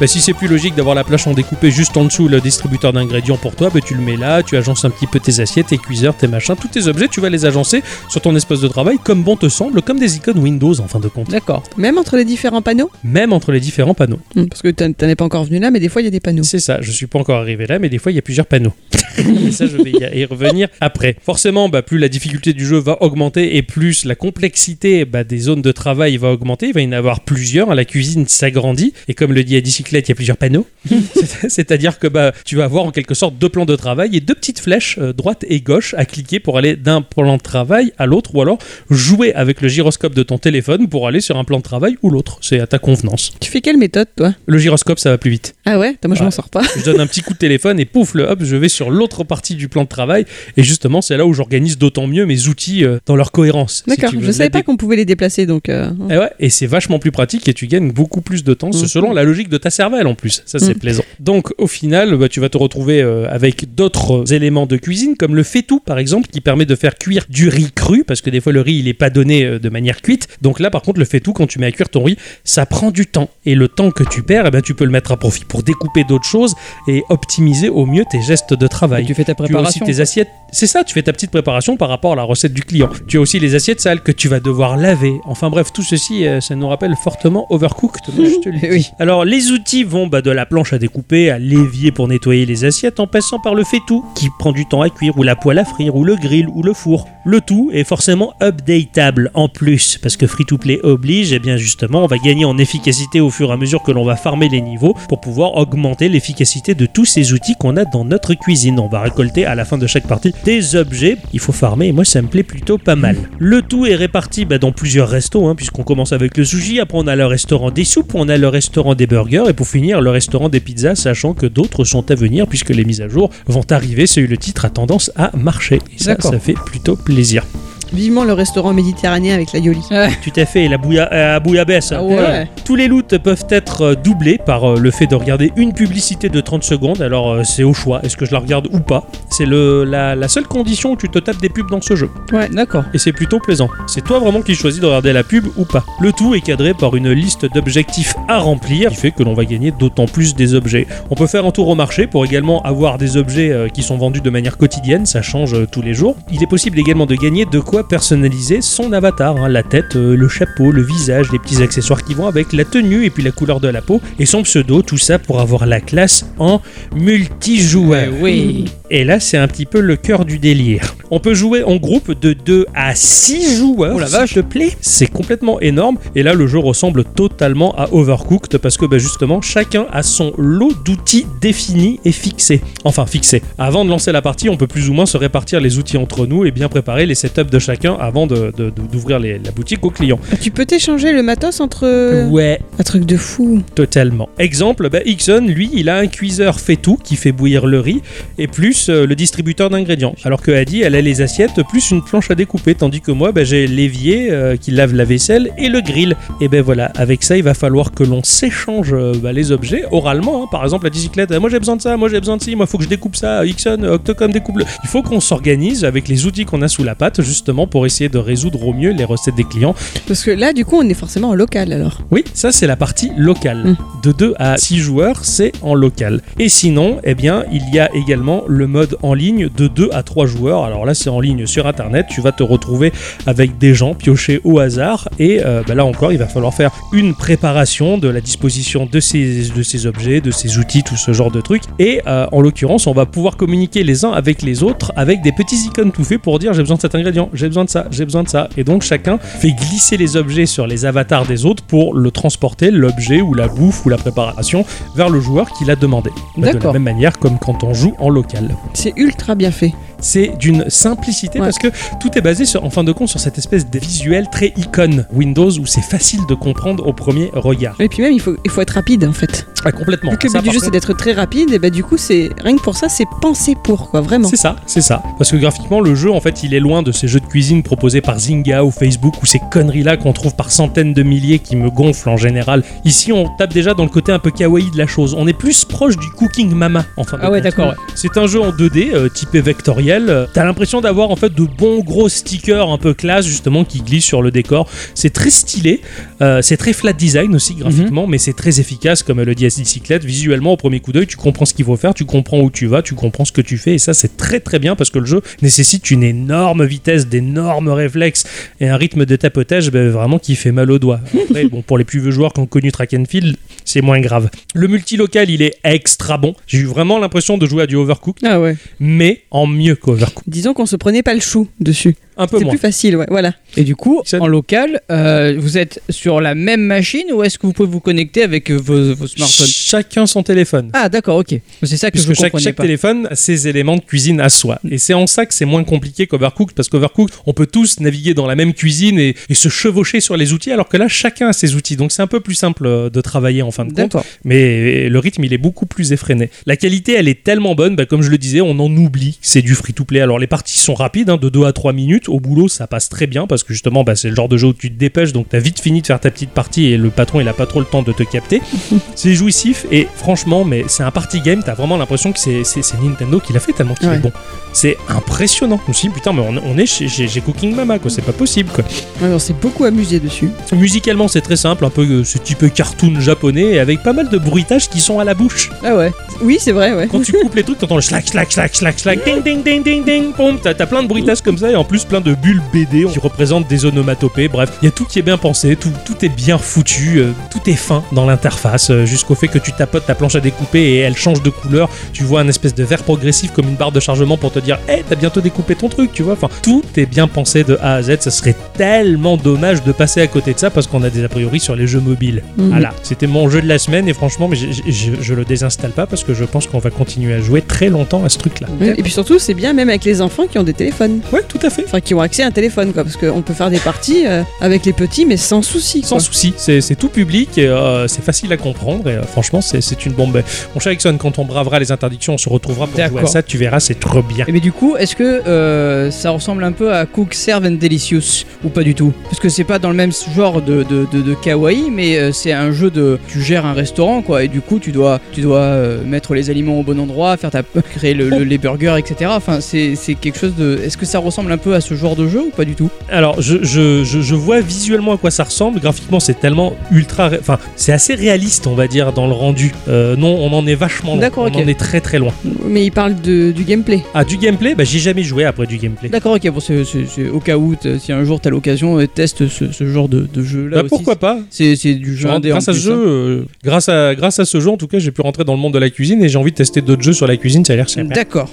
Bah, si c'est plus logique d'avoir la planche en découpé juste en dessous le distributeur d'ingrédients pour toi, bah, tu le mets là, tu agences un petit peu tes assiettes, tes cuiseurs, tes machins, tous tes objets, tu vas les agencer sur ton espace de travail comme bon te semble, comme des icônes Windows en fin de compte, D'accord. Même entre les différents panneaux? Même entre les différents panneaux. Hmm, Parce que t'en es pas encore venu là, mais des fois il y a des panneaux. C'est ça, je suis pas encore arrivé là, mais des fois il y a plusieurs panneaux. et ça, je vais y y revenir après. Forcément, bah, plus la difficulté du jeu va augmenter et plus la complexité bah, des zones de travail va augmenter. Il va y en avoir plusieurs. La cuisine s'agrandit et comme le dit à bicyclette, il y a plusieurs panneaux. C'est- C'est-à-dire que bah, tu vas avoir en quelque sorte deux plans de travail et deux petites flèches euh, droite et gauche à cliquer pour aller d'un plan de travail à l'autre ou alors jouer avec le gyroscope de ton téléphone pour aller sur un plan de travail ou l'autre. C'est à ta convenance. Tu fais quelle méthode toi? Le gyroscope, ça va plus vite. Ah ouais? Attends, Moi je m'en sors pas. Je donne un petit coup de téléphone et pouf, le hop, je vais sur l'autre partie du plan de travail. Et justement, c'est là où j'organise d'autant mieux mes outils euh, dans leur cohérence. si D'accord, veux. je savais pas qu'on pouvait les déplacer donc. euh, Eh ouais, et c'est vachement plus pratique et tu gagnes beaucoup plus de temps. C'est Mhm. selon la logique de ta cervelle en plus. Ça, c'est Mhm. plaisant. Donc, au final, bah, tu vas te retrouver euh, avec d'autres éléments de cuisine, comme le faitout par exemple, qui permet de faire cuire du riz cru, parce que des fois le riz il est pas donné euh, de manière cuite. Donc là, par contre, le faitout, quand tu mets à cuire ton riz, ça prend du temps. Et le temps que tu perds, eh ben, tu peux le mettre à profit pour découper d'autres choses et optimiser au mieux tes gestes de travail. Tu fais ta Tu as aussi préparation. tes assiettes. C'est ça, tu fais ta petite préparation par rapport à la recette du client. Tu as aussi les assiettes sales que tu vas devoir laver. Enfin bref, tout ceci, euh, ça nous rappelle fortement Overcooked. moi, je te le dis. Eh oui. Alors les outils vont bah, de la planche à découper à l'évier pour nettoyer les assiettes en passant par le faitout qui prend du temps à cuire ou la poêle à frire ou le grill ou le four. Le tout est forcément updatable en plus parce que free to play oblige et bien justement on va gagner en efficacité au fur et à mesure que l'on va farmer les niveaux pour pouvoir augmenter l'efficacité de tous ces outils qu'on a dans notre cuisine. On va récolter à la fin de chaque partie des objets. Il faut farmer et moi ça me plaît plutôt pas mal. Le tout est réparti bah, dans plusieurs restos hein, puisqu'on commence avec le sushi, après on a le restaurant des soupes, on a le restaurant des burgers et pour finir le restaurant des pizzas sachant que d'autres sont à venir puisque les mises à jour vont arriver. C'est eu le titre a tendance à marcher et ça, ça fait plutôt plaisir. Vivement le restaurant méditerranéen avec la Yoli. Tout à fait, la bouilla, euh, bouillabaisse. Ah ouais. Tous les loots peuvent être euh, doublés par euh, le fait de regarder une publicité de 30 secondes. Alors c'est au choix, est-ce que je la regarde ou pas C'est la, la seule condition où tu te tapes des pubs dans ce jeu. D'accord. Et c'est plutôt plaisant. C'est toi vraiment qui choisis de regarder la pub ou pas. Le tout est cadré par une liste d'objectifs à remplir, qui fait que l'on va gagner d'autant plus des objets. On peut faire un tour au marché pour également avoir des objets qui sont vendus de manière quotidienne, ça change tous les jours. Il est possible également de gagner de quoi personnaliser son avatar, hein, la tête, euh, le chapeau, le visage, les petits accessoires qui vont avec, la tenue et puis la couleur de la peau et son pseudo, tout ça pour avoir la classe en multijoueur. Euh, oui. Et là, c'est un petit peu le cœur du délire. On peut jouer en groupe de 2 à 6 joueurs. Oh la s'il te plaît. C'est complètement énorme. Et là, le jeu ressemble totalement à Overcooked parce que bah, justement, chacun a son lot d'outils définis et fixés. Enfin, fixés. Avant de lancer la partie, on peut plus ou moins se répartir les outils entre nous et bien préparer les setups de chacun avant de- de- de- d'ouvrir la boutique aux clients. Tu peux t'échanger le matos entre. Ouais, Un truc de fou. Totalement. Exemple, bah, Ixon, lui, il a un cuiseur fait tout qui fait bouillir le riz et plus euh, le distributeur d'ingrédients. Alors que Adi, elle a les assiettes plus une planche à découper, tandis que moi, bah, j'ai l'évier euh, qui lave la vaisselle et le grill. Et ben voilà, avec ça, il va falloir que l'on s'échange euh, bah, les objets oralement. hein. Par exemple, la bicyclette, moi j'ai besoin de ça, moi j'ai besoin de ci, moi faut que je découpe ça. Ixon, Octocom découpe le. Il faut qu'on s'organise avec les outils qu'on a sous la patte justement pour essayer de résoudre au mieux les recettes des clients Parce que là, du coup, on est forcément en local alors. oui, ça c'est la partie locale. Mm. De 2 à 6 joueurs, c'est en local. Et sinon, eh bien, il y a également le mode en ligne de 2 à 3 joueurs. Alors là, c'est en ligne sur internet. Tu vas te retrouver avec des gens piochés au hasard. Et euh, bah là encore, il va falloir faire une préparation de la disposition de ces, de ces objets, de ces outils, tout ce genre de trucs. Et euh, en l'occurrence, on va pouvoir communiquer les uns avec les autres avec des petits icônes tout faits pour dire j'ai besoin de cet ingrédient, j'ai besoin de ça, j'ai besoin de ça. Et donc chacun fait glisser les objets sur les avatars des autres pour le transporter, l'objet ou la bouffe ou la préparation, vers le joueur qui l'a demandé. Bah, de la D'accord. même manière comme quand on joue en local. C'est ultra bien fait. C'est d'une simplicité Ouais. parce que tout est basé sur, en fin de compte sur cette espèce de visuel très icône Windows où c'est facile de comprendre au premier regard. Et puis même, il faut, il faut être rapide en fait. Ah, complètement. Vu que le but du jeu, c'est d'être très rapide, et bah du coup, c'est rien que pour ça, c'est pensé pour quoi, vraiment. C'est ça, c'est ça. Parce que graphiquement, le jeu, en fait, il est loin de ces jeux de cuisine proposés par Zynga ou Facebook ou ces conneries-là qu'on trouve par centaines de milliers qui me gonflent en général. Ici, on tape déjà dans le côté un peu kawaii de la chose. On est plus proche du Cooking Mama, enfin. Ah ouais, d'accord. ouais. C'est un jeu en 2D, euh, typé vectoriel. T'as l'impression d'avoir en fait de bons gros stickers un peu classe justement qui glissent sur le décor. C'est très stylé, euh, c'est très flat design aussi graphiquement, mais c'est très efficace comme le dit Bicyclette. Visuellement, au premier coup d'œil, tu comprends ce qu'il faut faire, tu comprends où tu vas, tu comprends ce que tu fais, et ça c'est très très bien parce que le jeu nécessite une énorme vitesse, d'énormes réflexes et un rythme de tapotage ben, vraiment qui fait mal aux doigts. Après, bon, pour les plus vieux joueurs qui ont connu Track and Field, c'est moins grave. Le multilocal, il est extra bon. J'ai eu vraiment l'impression de jouer à du Overcooked, Ah ouais. mais en mieux qu'Overcooked. Disons qu'on se prenait pas le chou dessus. Un peu C'est moins. plus facile, ouais, voilà. Et du coup, Ça- en local, euh, vous êtes sur la même machine ou est-ce que vous pouvez vous connecter avec euh, vos, vos smartphones? Chacun son téléphone. Ah d'accord, ok. C'est ça que je chaque, comprenais chaque pas. téléphone a ses éléments de cuisine à soi. Et c'est en ça que c'est moins compliqué qu'Overcooked, parce qu'Overcooked, on peut tous naviguer dans la même cuisine et, et se chevaucher sur les outils, alors que là, chacun a ses outils. Donc c'est un peu plus simple euh, de travailler en fin de compte. Mais le rythme, il est beaucoup plus effréné. La qualité, elle est tellement bonne, bah, comme je le disais, on en oublie. C'est du free-to-play. Alors les parties sont rapides, hein, de 2 à 3 minutes. Au boulot, ça passe très bien, parce que justement, bah, c'est le genre de jeu où tu te dépêches, donc t'as vite fini de faire ta petite partie et le patron, il a pas trop le temps de te capter. c'est jouissif et franchement, mais c'est un party game, t'as vraiment l'impression que c'est, Nintendo qui l'a fait tellement qu'il Ouais. est bon. C'est impressionnant. Je me suis dit, putain, mais on, on est chez, chez- chez Cooking Mama, quoi. C'est pas possible, quoi. On s'est beaucoup amusé dessus. Musicalement, c'est très simple, un peu euh, ce type cartoon japonais, avec pas mal de bruitages qui sont à la bouche. Ah ouais. Oui, c'est vrai, ouais. Quand tu coupes les trucs, t'entends le slack, slack, slack, slack, slack, ding, ding, ding, ding, ding, boum. T'as, plein de bruitages comme ça et en plus plein de bulles BD qui représentent des onomatopées. Bref, il y a tout qui est bien pensé, tout, tout est bien foutu, euh, tout est fin dans l'interface, euh, jusqu'au fait que tu tapotes ta planche à découper et elle change de couleur. Tu vois un espèce de vert progressif comme une barre de chargement pour te dire, hé, t'as bientôt découpé ton truc, tu vois. Enfin, tout est bien pensé de A à Z. Ça serait tellement dommage de passer à côté de ça parce qu'on a des a priori sur les jeux mobiles. Mhm. Voilà, c'était mon jeu de la semaine et franchement, mais je, le désinstalle pas parce que je pense qu'on va continuer à jouer très longtemps à ce truc-là. Et puis surtout, c'est bien même avec les enfants qui ont des téléphones. Ouais, tout à fait. Enfin, qui ont accès à un téléphone, quoi. Parce qu'on peut faire des parties euh, avec les petits, mais sans souci. Sans souci, c'est tout public et euh, c'est facile à comprendre et euh, franchement c'est une bombe. Mon cher Ixon, quand on bravera les interdictions, on se retrouvera pour jouer à ça, tu verras, c'est trop bien. Et mais du coup, est-ce que ça ressemble un peu à Cook, Serve and Delicious ou pas du tout Parce que c'est pas dans le même genre de, de, de, de kawaii, mais euh, c'est un jeu de tu gères un restaurant quoi, et du coup tu dois tu dois euh, mettre les aliments au bon endroit, faire ta créer le- le- les burgers, etc. Enfin c'est quelque chose de. Est-ce que ça ressemble un peu à ce genre de jeu ou pas du tout? Alors, je, je, je, je vois visuellement à quoi ça ressemble. Graphiquement, c'est tellement ultra. Enfin, c'est assez réaliste, on va dire, dans le rendu. Euh, non, on en est vachement loin. D'accord, on ok. en est très très loin. Mais il parle de, du gameplay. Ah, du gameplay? Bah, j'ai jamais joué après du gameplay. D'accord, ok. Bon, c'est c'est- au cas où si un jour t'as l'occasion, euh, teste ce, ce genre de, de jeu là. Bah, pourquoi pas C'est du jeu indé en grâce à ce jeu, hein. euh, grâce à grâce à ce jeu, en tout cas, j'ai pu rentrer dans le monde de la cuisine et j'ai envie de tester d'autres jeux sur la cuisine. Ça a l'air sympa. D'accord.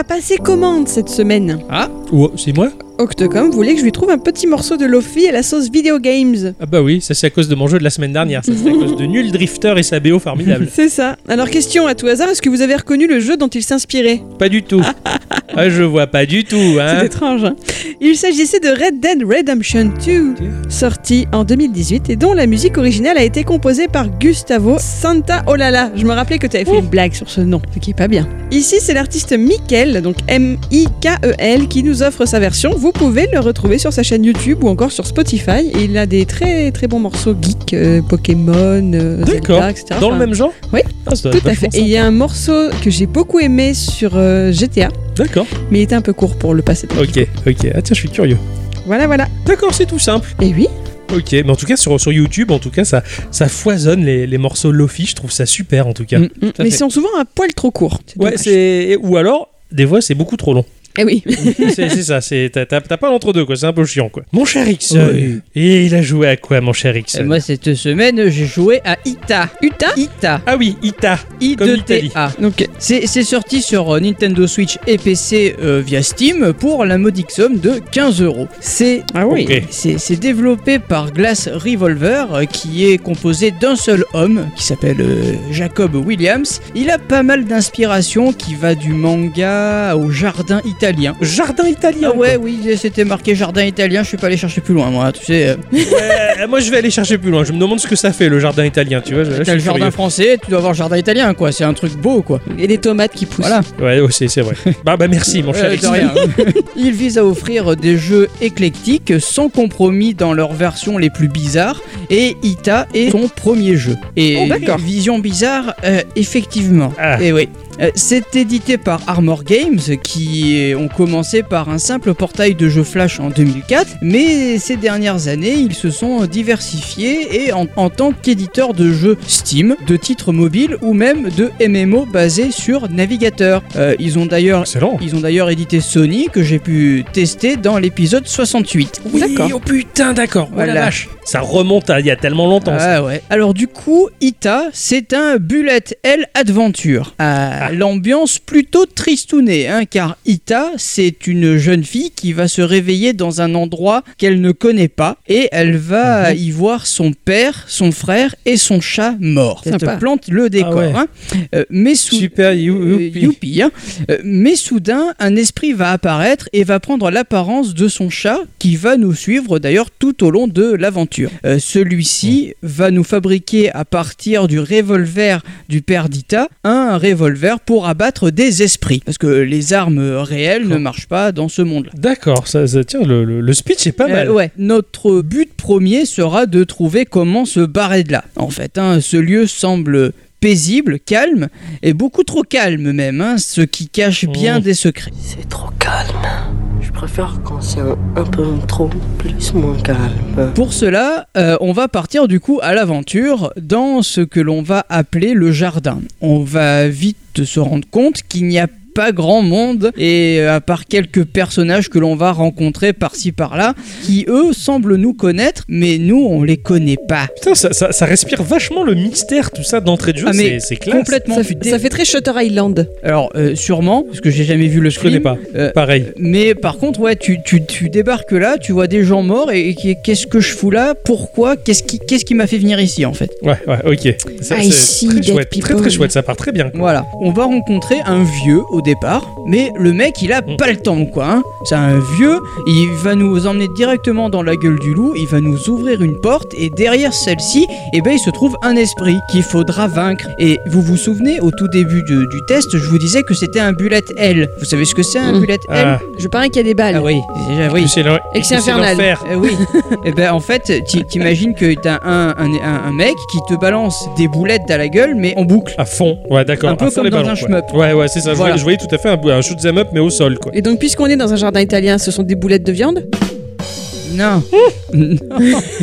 M'a passé commande cette semaine. Ou c'est moi? Octocom voulait que je lui trouve un petit morceau de Lofi à la sauce Video Games. Ah bah oui, ça c'est à cause de mon jeu de la semaine dernière. Ça c'est à cause de Nul Drifter et sa BO formidable. C'est ça. Alors, question à tout hasard, est-ce que vous avez reconnu le jeu dont il s'inspirait? Pas du tout. Ah, je vois pas du tout, C'est hein. étrange. hein. Il s'agissait de Red Dead Redemption 2, sorti en 2018 et dont la musique originale a été composée par Gustavo Santaolalla. Je me rappelais que tu avais fait une blague sur ce nom, ce qui est pas bien. Ici, c'est l'artiste Mikel, donc M-I-K-E-L, qui nous offre sa version. Vous pouvez le retrouver sur sa chaîne YouTube ou encore sur Spotify. Et il a des très très bons morceaux geek, euh, Pokémon, euh. Zelda, etc. Dans le même genre Oui, Ah, Tout à fait. Et il y a un morceau que j'ai beaucoup aimé sur euh, GTA. D'accord. mais il était un peu court pour le passer. Ok, ok. Ah tiens, je suis curieux. Voilà, voilà. D'accord, c'est tout simple. Et oui, Ok, mais en tout cas sur, sur YouTube, en tout cas ça, ça foisonne les, les morceaux Lofi, je trouve ça super en tout cas. Mm, tout à mais ils sont souvent un poil trop courts. Ouais, c'est ou alors des fois c'est beaucoup trop long. Eh oui. c'est c'est ça, c'est t'as- pas l'entre-deux, quoi. C'est un peu chiant, quoi. Mon cher Ixon. Oui. Et il a joué à quoi, mon cher Ixon Et moi, cette semaine, j'ai joué à Ita. Uta Ita. Ah oui, Ita. I2TA. Donc, C'est c'est sorti sur euh, Nintendo Switch et PC euh, via Steam pour la modique somme de 15 euros. C'est ah oui. C'est développé par Glass Revolver euh, qui est composé d'un seul homme qui s'appelle euh, Jacob Williams. Il a pas mal d'inspiration qui va du manga au jardin italien. Jardin italien. Ah ouais, oui, c'était marqué jardin italien. Je suis pas allé chercher plus loin, moi. Tu sais, euh. Ouais, moi, je vais aller chercher plus loin. Je me demande ce que ça fait, le jardin italien, tu vois. là, t'as le jardin curieux. français, tu dois avoir jardin italien, quoi. C'est un truc beau, quoi. Et les tomates qui poussent. Voilà. Ouais, oh, c'est vrai. bah, bah, merci, mon cher Euh, rien. Il vise à offrir des jeux éclectiques sans compromis dans leurs versions les plus bizarres et Ita est son premier jeu. Et Oh, d'accord. vision bizarre, euh, effectivement. Ah. Et oui. Euh, C'est édité par Armor Games qui ont commencé par un simple portail de jeux Flash en 2004, mais ces dernières années ils se sont diversifiés et en, en tant qu'éditeur de jeux Steam, de titres mobiles ou même de MMO basés sur navigateur. Euh, ils ont d'ailleurs ils ont d'ailleurs édité Sony que j'ai pu tester dans l'épisode 68. Oui, D'accord. oh putain, d'accord. Oh la Voilà. vache. Ça remonte à il y a tellement longtemps. ça. Ah ouais. Alors du coup, Ita, c'est un bullet hell adventure. À l'ambiance plutôt tristounée, hein, car Ita, c'est une jeune fille qui va se réveiller dans un endroit qu'elle ne connaît pas et elle va y voir son père, son frère et son chat mort. Ça te plante le décor. Ah ouais. hein. Euh, mais Super, you, Euh, youpi. youpi, hein. Euh, mais soudain, un esprit va apparaître et va prendre l'apparence de son chat qui va nous suivre d'ailleurs tout au long de l'aventure. Euh, Celui-ci va nous fabriquer à partir du revolver du père d'Ita un revolver pour abattre des esprits. Parce que les armes réelles ne marchent pas dans ce monde-là. D'accord, ça, ça- tiens, le, le- le speech est pas Euh, mal. ouais, notre but premier sera de trouver comment se barrer de là. En fait, hein, ce lieu semble paisible, calme, et beaucoup trop calme même, hein, ce qui cache bien Mmh. des secrets. C'est trop calme. Je préfère quand c'est un, un peu trop plus moins calme. Pour cela, euh, on va partir du coup à l'aventure dans ce que l'on va appeler le jardin. On va vite se rendre compte qu'il n'y a pas grand monde et euh, à part quelques personnages que l'on va rencontrer par-ci par-là qui eux semblent nous connaître mais nous on les connaît pas. Putain, ça, ça- ça respire vachement le mystère, tout ça d'entrée de jeu. Ah, c'est- c'est classe. Complètement. Ça, fait- ça fait très Shutter Island. Alors euh, sûrement parce que j'ai jamais vu le Je connais film. pas. Euh, Pareil. Mais par contre, ouais, tu, tu, tu débarques là, tu vois des gens morts et, qu'est-ce que je fous là? Pourquoi? Qu'est-ce qui, qu'est-ce qui m'a fait venir ici en fait? Ouais, ouais, ok. Ça, I c'est see très chouette. Très, très chouette. Ça part très bien. quoi. Voilà, on va rencontrer un vieux au départ, mais le mec il a Mm. pas le temps quoi. hein. C'est un vieux, il va nous emmener directement dans la gueule du loup, il va nous ouvrir une porte et derrière celle-ci, eh ben, il se trouve un esprit qu'il faudra vaincre. Et vous vous souvenez, au tout début de- du test, je vous disais que c'était un bullet L. Vous savez ce que c'est un Mm. bullet L? Ah, Je parie qu'il y a des balles. Ah oui, déjà oui. Et que c'est infernal. Euh, oui. Et ben en fait, t'i- t'imagines que t'as un, un, un, un mec qui te balance des boulettes à la gueule, mais en boucle. À fond. Ouais, d'accord. Un peu à fond comme dans ballons, un shmup. Ouais, ouais, c'est ça. Je, Voilà. voyais, tout à fait un, un shoot 'em up, mais au sol, quoi. Et donc, puisqu'on est dans un jardin italien, ce sont des boulettes de viande? Non.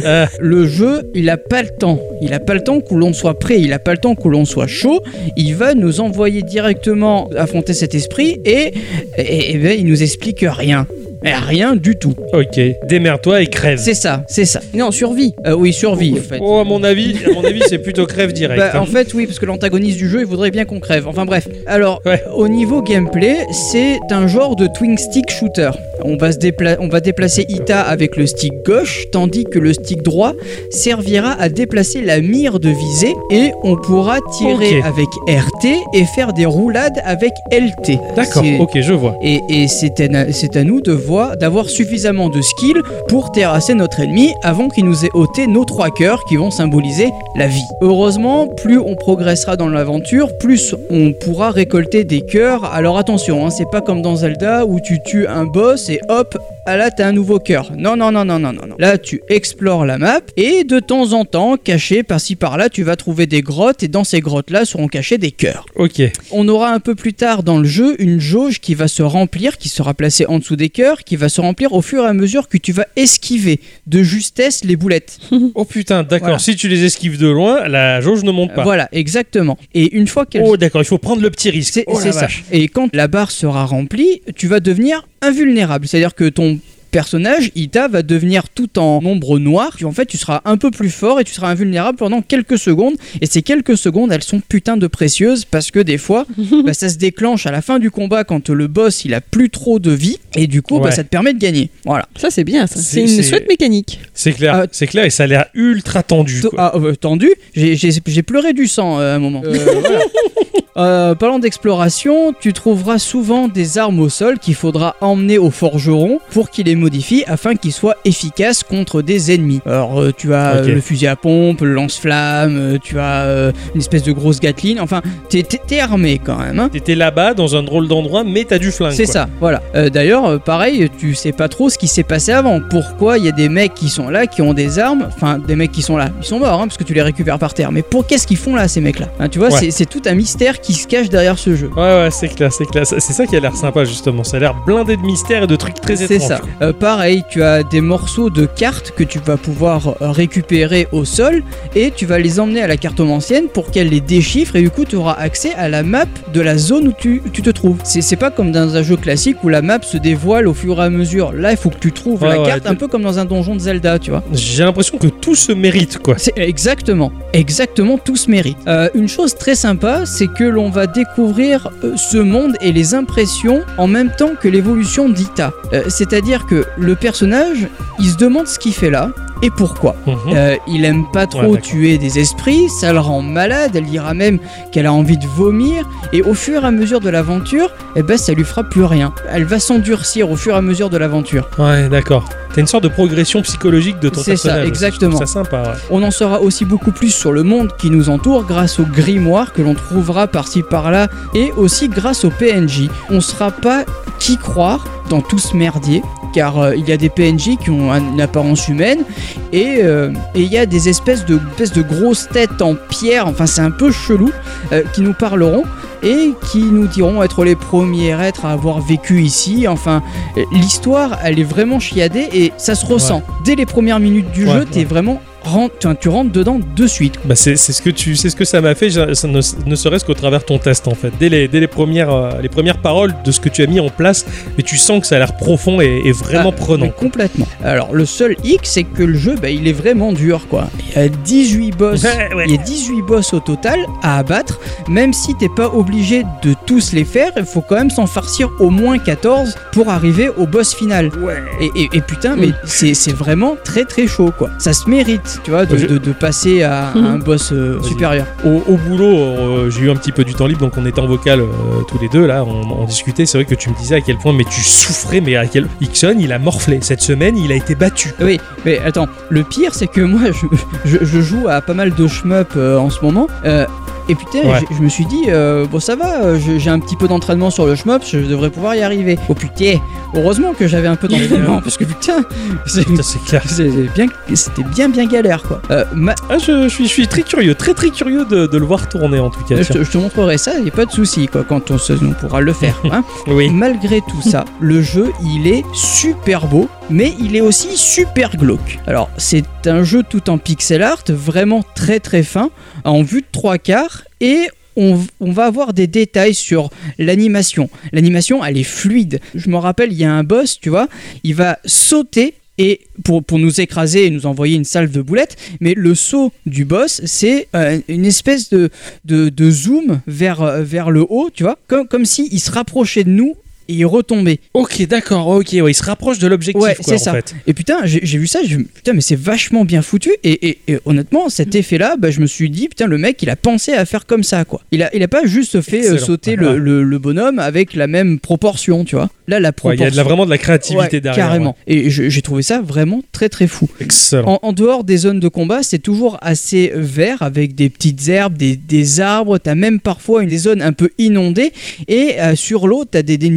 Euh, Le jeu, il a pas le temps. Il a pas le temps que l'on soit prêt, il a pas le temps que l'on soit chaud. Il va nous envoyer directement affronter cet esprit et, et, et ben, il nous explique rien. Rien du tout. ok. Démerde-toi et crève. C'est ça, c'est ça. Non, survie. Euh, oui, survie en fait. Oh, à mon avis, à mon avis, c'est plutôt crève direct. Bah, hein. en fait, oui, parce que l'antagoniste du jeu, il voudrait bien qu'on crève. Enfin bref. Alors, Ouais. au niveau gameplay, c'est un genre de twin stick shooter. On va, se dépla- on va déplacer Ita avec le stick gauche, tandis que le stick droit servira à déplacer la mire de visée et on pourra tirer avec RT et faire des roulades avec LT. D'accord. Ok, je vois. et, et c'est à, c'est à nous de voir, d'avoir suffisamment de skill pour terrasser notre ennemi avant qu'il nous ait ôté nos trois cœurs qui vont symboliser la vie. Heureusement, plus on progressera dans l'aventure, plus on pourra récolter des cœurs. Alors attention, hein, c'est pas comme dans Zelda où tu tues un boss et hop, ah là t'as un nouveau cœur. Non, non, non, non, non, non, non. Là tu explores la map et de temps en temps, caché par-ci par-là, tu vas trouver des grottes et dans ces grottes-là seront cachés des cœurs. Ok. On aura un peu plus tard dans le jeu une jauge qui va se remplir, qui sera placée en dessous des cœurs, qui va se remplir au fur et à mesure que tu vas esquiver de justesse les boulettes. Oh putain, d'accord. Voilà. Si tu les esquives de loin, la jauge ne monte pas. Voilà, exactement. Et une fois qu'elle Oh d'accord, il faut prendre le petit risque. C'est Oh, ça. Et quand la barre sera remplie, tu vas devenir invulnérable. C'est-à-dire que ton personnage, Ita, va devenir tout en ombre noire. Puis en fait, tu seras un peu plus fort et tu seras invulnérable pendant quelques secondes. Et ces quelques secondes, elles sont putain de précieuses parce que des fois, bah, ça se déclenche à la fin du combat quand le boss il a plus trop de vie. Et du coup, bah, ça te permet de gagner. Voilà. Ça, c'est bien, ça. C'est- une chouette mécanique. C'est clair, Ah. c'est clair et ça a l'air ultra tendu. Quoi. Ah, euh, tendu, j'ai- pleuré du sang euh, à un moment. Euh, voilà. Euh, parlant d'exploration, tu trouveras souvent des armes au sol qu'il faudra emmener au forgeron pour qu'il les modifie afin qu'ils soient efficaces contre des ennemis. Alors euh, tu as euh, le fusil à pompe, le lance-flamme, euh, tu as euh, une espèce de grosse gatling, enfin t'es- t'es t'es armé quand même. hein. T'étais là-bas dans un drôle d'endroit, mais t'as du flingue. C'est quoi. ça, voilà. D'ailleurs, pareil, tu sais pas trop ce qui s'est passé avant. Pourquoi il y a des mecs qui sont là, qui ont des armes, enfin des mecs qui sont là, ils sont morts hein, parce que tu les récupères par terre. Mais pour qu'est-ce qu'ils font là, ces mecs-là? Hein, Tu vois, Ouais. c'est- c'est tout un mystère qui se cache derrière ce jeu. Ouais, ouais, c'est clair, c'est clair. C'est ça qui a l'air sympa, justement. Ça a l'air blindé de mystères et de trucs très C'est étranges. ça. Euh, pareil, tu as des morceaux de cartes que tu vas pouvoir euh, récupérer au sol et tu vas les emmener à la cartomancienne pour qu'elle les déchiffre et du coup tu auras accès à la map de la zone où tu, tu te trouves. C'est c'est pas comme dans un jeu classique où la map se dévoile au fur et à mesure. Là, il faut que tu trouves Ouais, la ouais, carte de- un peu comme dans un donjon de Zelda, tu vois. J'ai l'impression que tout se mérite, quoi. C'est exactement, exactement tout se mérite. Euh, une chose très sympa, c'est que l'on va découvrir euh, ce monde et les impressions en même temps que l'évolution d'Ita. Euh, C'est-à-dire que le personnage, il se demande ce qu'il fait là et pourquoi. Mhm. Euh, il aime pas trop tuer des esprits, ça le rend malade, elle dira même qu'elle a envie de vomir, et au fur et à mesure de l'aventure, eh ben ça lui fera plus rien. Elle va s'endurcir au fur et à mesure de l'aventure. Ouais, d'accord. T'as une sorte de progression psychologique de ton C'est ça, personnage. exactement. Ça sympa, ouais. On en saura aussi beaucoup plus sur le monde qui nous entoure grâce au grimoire que l'on trouvera par-ci par-là et aussi grâce au PNJ. On sera pas qui croire dans tout ce merdier car euh, il y a des PNJ qui ont un- une apparence humaine et euh, et il y a des espèces de, espèces de grosses têtes en pierre, enfin c'est un peu chelou, euh, qui nous parleront et qui nous diront être les premiers êtres à avoir vécu ici. Enfin, l'histoire, elle est vraiment chiadée et ça se ressent. Dès les premières minutes du Ouais, jeu, t'es ouais. vraiment tu, rentres dedans de suite. Bah c'est ce que tu c'est ce que ça m'a fait ça ne, ne serait-ce qu'au travers de ton test en fait dès les, dès les premières euh, les premières paroles de ce que tu as mis en place mais tu sens que ça a l'air profond et, et vraiment Ah, prenant complètement. Alors, le seul hic, c'est que le jeu, bah, il est vraiment dur, quoi. Il y a 18 boss. Ouais, ouais. Il y a 18 boss au total à abattre, même si t'es pas obligé de tous les faire, il faut quand même s'en farcir au moins 14 pour arriver au boss final. Et, et- et putain, mais c'est c'est vraiment très très chaud quoi. Ça se mérite, tu vois, de, Je- de- de passer à, à Mhm. un boss euh, supérieur. au, au boulot euh, j'ai eu un petit peu du temps libre donc on était en vocal euh, tous les deux là on, on discutait c'est vrai que tu me disais à quel point mais tu souffrais mais à quel Ixon il a morflé cette semaine il a été battu Oui, mais attends, le pire c'est que moi je, je- je joue à pas mal de shmup euh, en ce moment. Et putain, Ouais. je me suis dit, euh, bon ça va, euh, j'ai un petit peu d'entraînement sur le shmup, je devrais pouvoir y arriver. Oh putain, heureusement que j'avais un peu d'entraînement, parce que putain, c'est- clair bien- c'était bien bien galère quoi. Euh, ma- ah, je, je suis, je suis très curieux très très curieux de, de le voir tourner en tout cas je, te, je te montrerai ça, y a pas de souci quoi, quand on, se- on pourra le faire. hein. oui Malgré tout ça, le jeu, il est super beau, mais il est aussi super glauque. Alors, c'est un jeu tout en pixel art, vraiment très très fin, en vue de trois quarts, et on, va avoir des détails sur l'animation. L'animation, elle est fluide. Je me rappelle, il y a un boss, tu vois, il va sauter. Et pour, pour nous écraser et nous envoyer une salve de boulettes, mais le saut du boss, c'est euh, une espèce de, de, zoom vers, vers le haut, tu vois, comme, comme s'il se rapprochait de nous et il retombait. ok d'accord ok ouais, il se rapproche de l'objectif Ouais, c'est ça. fait Et putain, j'ai vu ça, je, putain, mais c'est vachement bien foutu. Et, et- et honnêtement, cet effet-là, bah, je me suis dit, putain, le mec, il a pensé à faire comme ça, quoi. Il a, il a pas juste fait euh, Excellent. sauter le, le- le bonhomme avec la même proportion, tu vois. Là, la proportion. il y a de la, vraiment de la créativité derrière Carrément. Et j'ai trouvé ça vraiment très très fou. excellent En, en dehors des zones de combat, c'est toujours assez vert avec des petites herbes, des, des arbres. T'as même parfois une des zones un peu inondées. Et euh, sur l'eau, t'as des, des,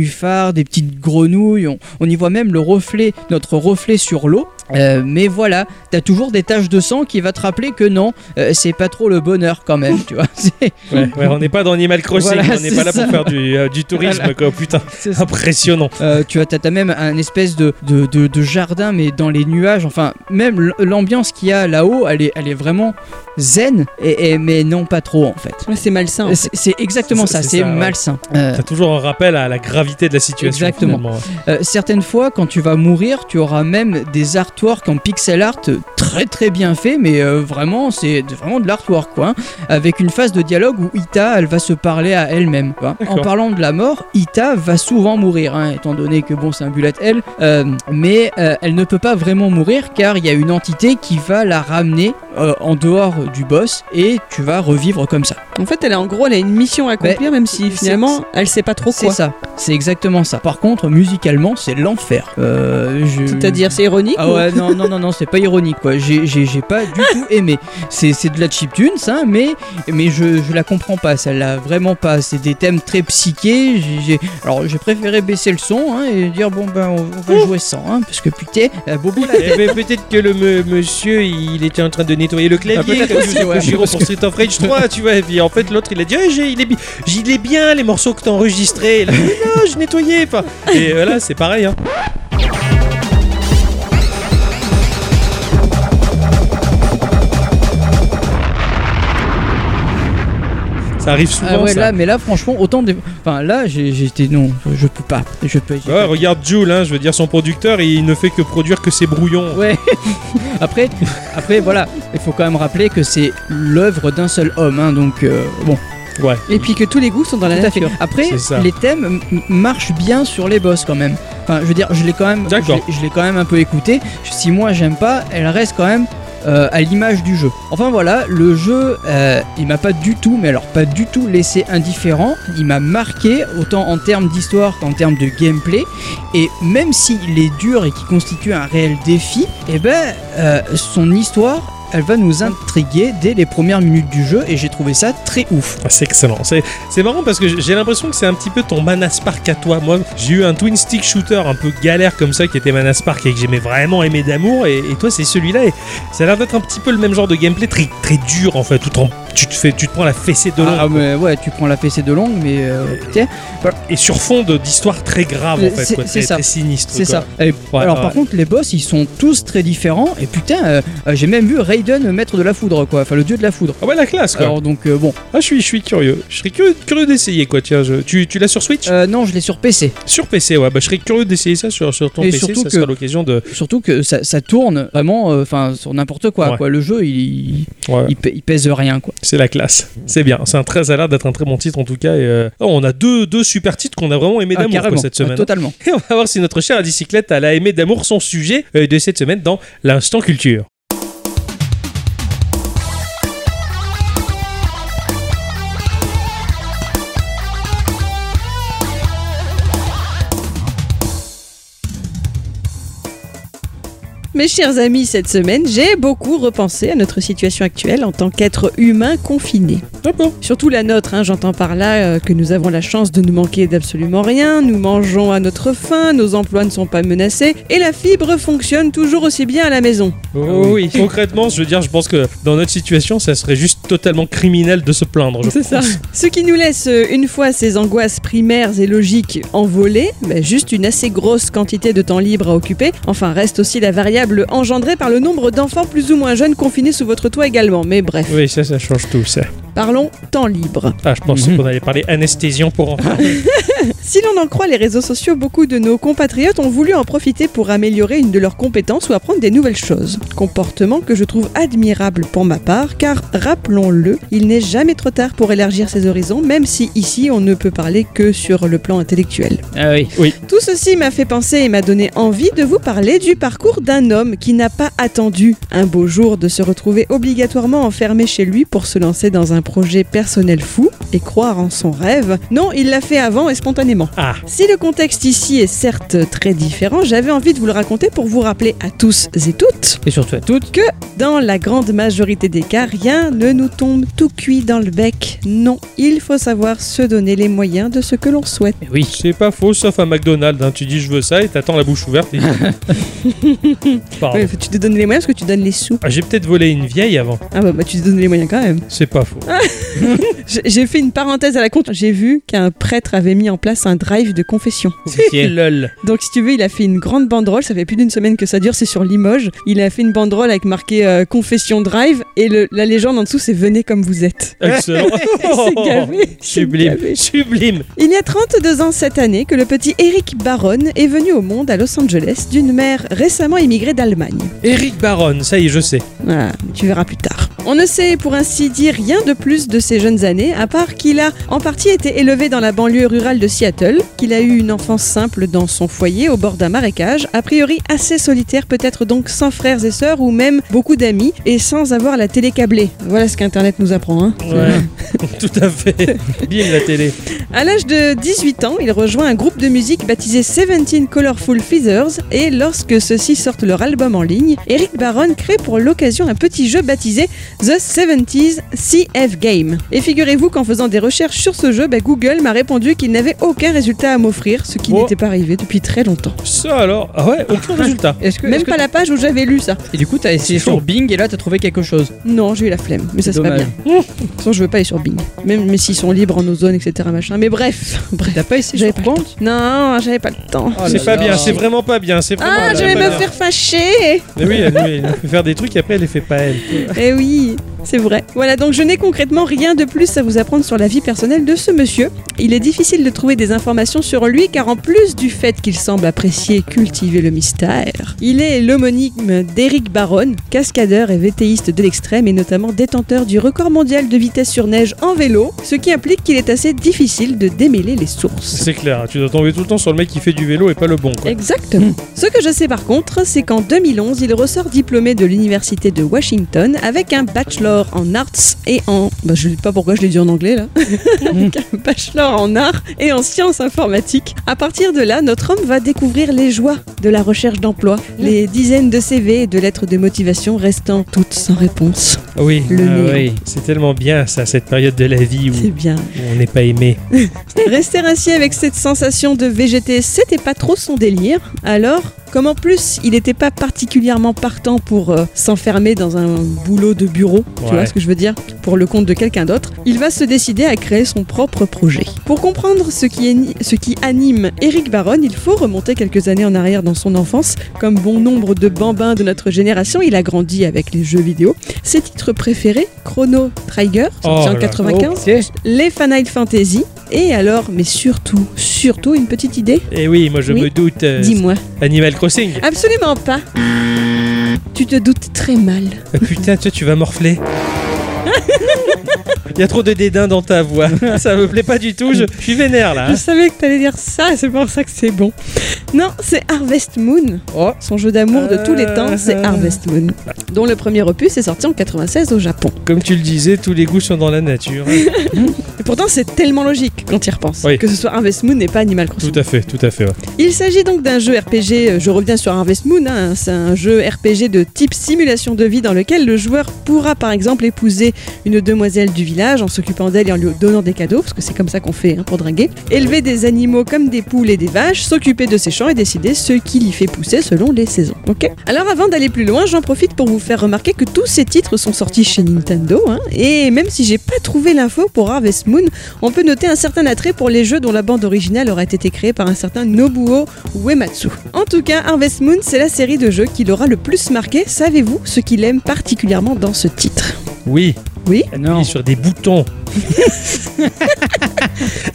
des petites grenouilles. On, on y voit même le reflet, notre reflet sur l'eau. Euh, mais voilà, t'as toujours des taches de sang qui va te rappeler que non, euh, c'est pas trop le bonheur quand même, tu vois. C'est- Ouais, ouais, on n'est pas dans Animal Crossing, Voilà, on n'est pas là ça. pour faire du, euh, du tourisme, Voilà. quoi. Putain, impressionnant. Euh, tu as, t'as, même un espèce de, de, de- de jardin, mais dans les nuages. Enfin, même l'ambiance qu'il y a là-haut, elle est, elle est vraiment zen, et, et- mais non pas trop en fait. Ouais, c'est malsain. en fait. C'est, exactement ça, c'est malsain. Euh, T'as toujours un rappel à la gravité de la situation. Exactement. Euh, certaines fois, quand tu vas mourir, tu auras même des artworks en pixel art très très bien fait, mais euh, vraiment, c'est vraiment de l'artwork, quoi. hein. avec une phase de dialogue où Ita, elle va se parler à elle-même. En parlant de la mort, Ita va souvent mourir, hein, étant donné que bon, c'est un bullet hell, euh, mais euh, elle ne peut pas vraiment mourir car il y a une entité qui va la ramener euh, en dehors du boss et tu vas revivre comme ça. En fait, elle a en gros, elle a une mission à accomplir, même si c'est- finalement, elle sait pas trop C'est quoi. ça, c'est exactement ça. Par contre, musicalement, c'est l'enfer. Euh, je- C'est-à-dire, c'est ironique Ah ou- ouais, non, non, non, non, c'est pas ironique quoi. J'ai, j'ai, j'ai pas du tout aimé. C'est, c'est de la chiptune, ça, mais, mais je, je la comprends pas. Celle-là, vraiment pas. C'est des thèmes très psychés. J'ai, j'ai- alors, j'ai préféré baisser le son hein, et dire bon ben, on, on va jouer sans, hein, parce que putain, euh, Bobo la Eh ben, peut-être que le monsieur il était en train de nettoyer le clavier Ah, comme aussi, ouais. Koshiro pour Street of Rage 3 tu vois et puis en fait l'autre il a dit Ah, j'ai- il, est, bi- il est bien les morceaux que t'as enregistrés et là, non je nettoyais enfin, et euh, là c'est pareil hein. Ça arrive souvent Ah ouais, ça là, mais là, franchement, autant de. Enfin, là, j'ai, j'étais non, je peux pas. Je peux. Ouais, pas- regarde Jules, hein, je veux dire, son producteur, il ne fait que produire que ses brouillons. Ouais. après, après, voilà, il faut quand même rappeler que c'est l'œuvre d'un seul homme, hein, donc euh, bon. Ouais. Et puis que tous les goûts sont dans la Tout à fait. nature. Après, les thèmes marchent bien sur les boss quand même. Enfin, je veux dire, je l'ai quand même, je l'ai quand même un peu écouté. Si moi j'aime pas, elle reste quand même euh, à l'image du jeu. Enfin voilà, le jeu, euh, il m'a pas du tout, mais alors pas du tout laissé indifférent. Il m'a marqué autant en termes d'histoire qu'en termes de gameplay. Et même s'il est dur et qu'il constitue un réel défi, eh ben, euh, son histoire. Elle va nous intriguer dès les premières minutes du jeu et j'ai trouvé ça très ouf. Ah, C'est excellent. C'est, marrant parce que j'ai l'impression que c'est un petit peu ton Mana Spark à toi. Moi, j'ai eu un twin stick shooter un peu galère comme ça qui était Mana Spark et que j'aimais vraiment aimer d'amour. Et, toi, c'est celui-là. Et ça a l'air d'être un petit peu le même genre de gameplay très dur en fait. Tout en, tu, te fais, tu te prends la fessée de long. Ah, mais ouais, tu prends la PC de longue, mais euh, tiens, Et sur fond de- d'histoire très grave en fait. C'est- très, sinistre. c'est ça. Et Ouais, alors ouais. par contre, les boss, ils sont tous très différents. Et putain, euh, euh, j'ai même vu Raiden, maître de la foudre, quoi. Enfin, le dieu de la foudre. Ah ouais, la classe quoi. Alors donc euh, bon, Ah, je suis, je suis curieux. Je serais curieux, curieux d'essayer quoi. Tiens, je- tu, tu l'as sur Switch? Euh, non, je l'ai sur PC. Sur PC, ouais. Bah, je serais curieux d'essayer ça sur, sur ton Et PC. surtout Ça que- sera l'occasion de. Surtout que ça, ça tourne vraiment, euh, enfin, sur n'importe quoi, Ouais. quoi. Le jeu, il, il pèse rien, quoi. C'est la classe. C'est bien. C'est un très, ça a l'air d'être un très bon titre en tout cas. Et, euh, oh, on a deux, deux super titres qu'on a vraiment aimé Ah, d'amour cette Ah, semaine. totalement. Et on va voir si notre chère à bicyclette elle a aimé d'amour son sujet euh, de cette semaine dans l'instant culture. Mes chers amis, cette semaine, j'ai beaucoup repensé à notre situation actuelle en tant qu'être humain confiné. D'accord. Surtout la nôtre, hein, j'entends par là euh, que nous avons la chance de ne manquer d'absolument rien, nous mangeons à notre faim, nos emplois ne sont pas menacés, et la fibre fonctionne toujours aussi bien à la maison. Oh, oui. Concrètement, je veux dire, je pense que dans notre situation, ça serait juste totalement criminel de se plaindre. C'est ça. Ce qui nous laisse, euh, une fois ces angoisses primaires et logiques envolées, bah, juste une assez grosse quantité de temps libre à occuper. Enfin, reste aussi la variable engendrée par le nombre d'enfants plus ou moins jeunes confinés sous votre toit également. Mais bref, Oui, ça, ça change tout, ça. parlons temps libre. Ah, je pensais Mhm. qu'on allait parler anesthésion pour enfants. Si l'on en croit les réseaux sociaux, beaucoup de nos compatriotes ont voulu en profiter pour améliorer une de leurs compétences ou apprendre des nouvelles choses. Comportement que je trouve admirable pour ma part, car rappelons-le, il n'est jamais trop tard pour élargir ses horizons, même si ici on ne peut parler que sur le plan intellectuel. Ah oui. Tout ceci m'a fait penser et m'a donné envie de vous parler du parcours d'un un homme qui n'a pas attendu un beau jour de se retrouver obligatoirement enfermé chez lui pour se lancer dans un projet personnel fou et croire en son rêve. Non, il l'a fait avant et spontanément. Ah, Si le contexte ici est certes très différent, j'avais envie de vous le raconter pour vous rappeler à tous et toutes Et surtout à toutes. que dans la grande majorité des cas, rien ne nous tombe tout cuit dans le bec. Non, il faut savoir se donner les moyens de ce que l'on souhaite. Oui. c'est pas faux, sauf à McDonald's. hein. Tu dis je veux ça et t'attends la bouche ouverte. et- Pardon. Tu te donnes les moyens parce que tu donnes les sous. Ah, J'ai peut-être volé une vieille avant. Ah bah, bah, tu te donnes les moyens quand même. C'est pas faux. J'ai- J'ai fait une parenthèse à la compte. J'ai vu qu'un prêtre avait mis en place un drive de confession. Lol. Donc si tu veux, il a fait une grande banderole. Ça fait plus d'une semaine que ça dure. C'est sur Limoges. Il a fait une banderole avec marqué euh, confession drive et le- la légende en dessous c'est venez comme vous êtes. Excellent. C'est gavé. c'est Sublime. gavé. Sublime. Il y a 32 ans cette année que le petit Eric Baron est venu au monde à Los Angeles d'une mère récemment immigrée d'Allemagne. Eric Baron, ça y est, je sais. Voilà, tu verras plus tard. On ne sait pour ainsi dire rien de plus de ses jeunes années, à part qu'il a en partie été élevé dans la banlieue rurale de Seattle, qu'il a eu une enfance simple dans son foyer au bord d'un marécage, a priori assez solitaire, peut-être donc sans frères et sœurs ou même beaucoup d'amis, et sans avoir la télé câblée. Voilà ce qu'Internet nous apprend. Hein. Ouais, tout à fait. Bim la télé. À l'âge de 18 ans, il rejoint un groupe de musique baptisé 17 Colorful Feathers et lorsque ceux-ci sortent leur album en ligne, Eric Baron crée pour l'occasion un petit jeu baptisé The 70s CF Game. Et figurez-vous qu'en faisant des recherches sur ce jeu, bah, Google m'a répondu qu'il n'avait aucun résultat à m'offrir, ce qui Oh. n'était pas arrivé depuis très longtemps. Ça alors Ah ouais, aucun résultat. Est-ce que, Même est-ce que pas la page où j'avais lu ça. Et du coup, t'as essayé sur Bing et là, t'as trouvé quelque chose. Non, j'ai eu la flemme, mais ça c'est pas bien. De toute façon, je veux pas aller sur Bing. Même mais s'ils sont libres en ozone, etc. Machin. Mais bref, bref. T'as pas essayé J'avais sur pas le compte Non, j'avais pas le temps. Oh c'est là pas bien, c'est vraiment pas bien. C'est vraiment Ah, je vais bien. me faire fâcher Mais oui, elle, elle nous fait faire des trucs et après elle les fait pas elle. Eh oui, c'est vrai. Voilà, donc je n'ai concrètement rien de plus à vous apprendre sur la vie personnelle de ce monsieur. Il est difficile de trouver des informations sur lui car en plus du fait qu'il semble apprécier et cultiver le mystère, il est l'homonyme d'Eric Baron, cascadeur et vétéiste de l'extrême et notamment détenteur du record mondial de vitesse sur neige en vélo, ce qui implique qu'il est assez difficile de démêler les sources. C'est clair, tu dois tomber tout le temps sur le mec qui fait du vélo et pas le bon quoi. Exactement. Ce que je sais par contre, c'est qu'en 2011, il ressort diplômé de l'université de Washington avec un bachelor en arts et en... Bah, je ne sais pas pourquoi je l'ai dit en anglais là. avec un bachelor en arts et en sciences informatiques. À partir de là, notre homme va découvrir les joies de la recherche d'emploi, les dizaines de CV et de lettres de motivation restant toutes sans réponse. Oui, Le oui. c'est tellement bien ça, cette période de la vie où, C'est bien. où on n'est pas aimé. Rester ainsi avec cette sensation de VGT, c'était pas trop son délire. Alors, comme en plus il n'était pas particulièrement partant pour euh, s'enfermer dans un boulot de bureau, tu Ouais. vois ce que je veux dire, pour le compte de quelqu'un d'autre, il va se décider à créer son propre projet. Pour comprendre ce qui, est ce qui anime Eric Baron, il faut remonter quelques années en arrière dans son enfance. Comme bon nombre de bambins de notre génération, il a grandi avec les jeux vidéo. Ses titres préférés, Chrono Trigger, sorti Oh en. 95, Ok. les Final Fantasy, et alors, mais surtout, surtout une petite idée Et oui, moi je Oui. me doute. euh, Dis-moi. Animal Crossing. Absolument pas. Tu te doutes très mal. Putain, toi tu vas morfler. Il y a trop de dédain dans ta voix. Ça me plaît pas du tout. Je, je suis vénère là. Je hein. savais que t'allais dire ça, c'est pour ça que c'est bon. Non, c'est Harvest Moon. Oh. Son jeu d'amour de tous les temps, c'est Euh. Harvest Moon. Dont le premier opus est sorti en 96 au Japon. Comme tu le disais, tous les goûts sont dans la nature. Et pourtant, c'est tellement logique quand il repense. Oui. Que ce soit Harvest Moon et pas Animal Crossing. tout à fait, tout à fait. ouais. Il s'agit donc d'un jeu RPG, euh, je reviens sur Harvest Moon, hein, c'est un jeu RPG de type simulation de vie dans lequel le joueur pourra par exemple épouser une demoiselle du village en s'occupant d'elle et en lui donnant des cadeaux, parce que c'est comme ça qu'on fait hein, pour draguer, élever des animaux comme des poules et des vaches, s'occuper de ses champs et décider ce qui l'y fait pousser selon les saisons. Alors avant d'aller plus loin, j'en profite pour vous faire remarquer que tous ces titres sont sortis chez Nintendo, hein, et même si j'ai pas trouvé l'info pour Harvest Moon, on peut noter un certain attrait pour les jeux dont la bande originale aurait été créée par un certain Nobuo Uematsu. En tout cas, Harvest Moon, c'est la série de jeux qui l'aura le plus marqué. Savez-vous ce qu'il aime particulièrement dans ce titre? Oui, Non. appuyer sur des boutons.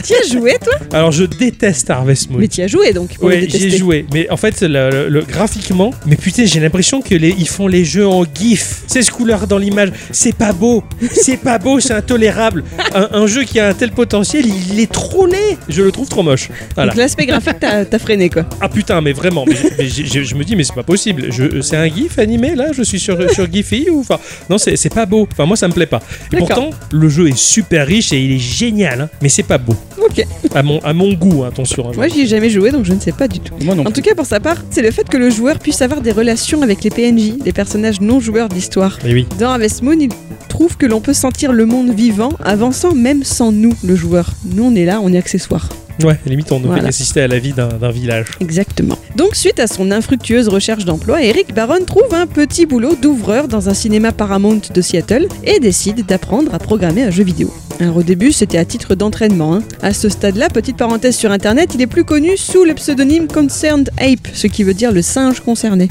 Tu as joué, toi? Alors je déteste Harvest Moon. Mais tu as joué donc. pour Ouais, j'y ai joué. Mais en fait, le, le- le- graphiquement, mais putain, j'ai l'impression que les, ils font les jeux en GIF. 16 couleurs dans l'image. C'est pas beau. C'est pas beau, c'est intolérable. Un, un jeu qui a un tel potentiel, il est trop laid. Je le trouve trop moche. Voilà. Donc l'aspect graphique, t'as freiné quoi. Ah putain, mais vraiment. Mais, je me dis, mais c'est pas possible. Je- C'est un GIF animé là? Je suis sur, sur Giphy ou enfin Non, c'est c'est pas beau. Enfin, moi, ça me plaît pas. Et pourtant, le jeu est super riche et il est génial. hein. mais c'est pas beau. Ok. À mon, à mon goût, hein, attention. hein. Moi, j'y ai jamais joué donc je ne sais pas du tout. Moi non En tout cas, pour sa part, c'est le fait que le joueur puisse avoir des relations avec les PNJ, les personnages non joueurs de l'histoire. Mais oui. Dans Harvest Moon, il trouve que l'on peut sentir le monde vivant, avançant même sans nous, le joueur. Nous, on est là, on est accessoire. Ouais, limite, on ne Voilà. fait qu'assister à la vie d'un village. Exactement. Donc, suite à son infructueuse recherche d'emploi, Eric Baron trouve un petit boulot d'ouvreur dans un cinéma Paramount de Seattle et décide d'apprendre à programmer un jeu vidéo. Alors, au début, c'était à titre d'entraînement. hein. À ce stade-là, petite parenthèse sur internet, il est plus connu sous le pseudonyme Concerned Ape, ce qui veut dire le singe concerné.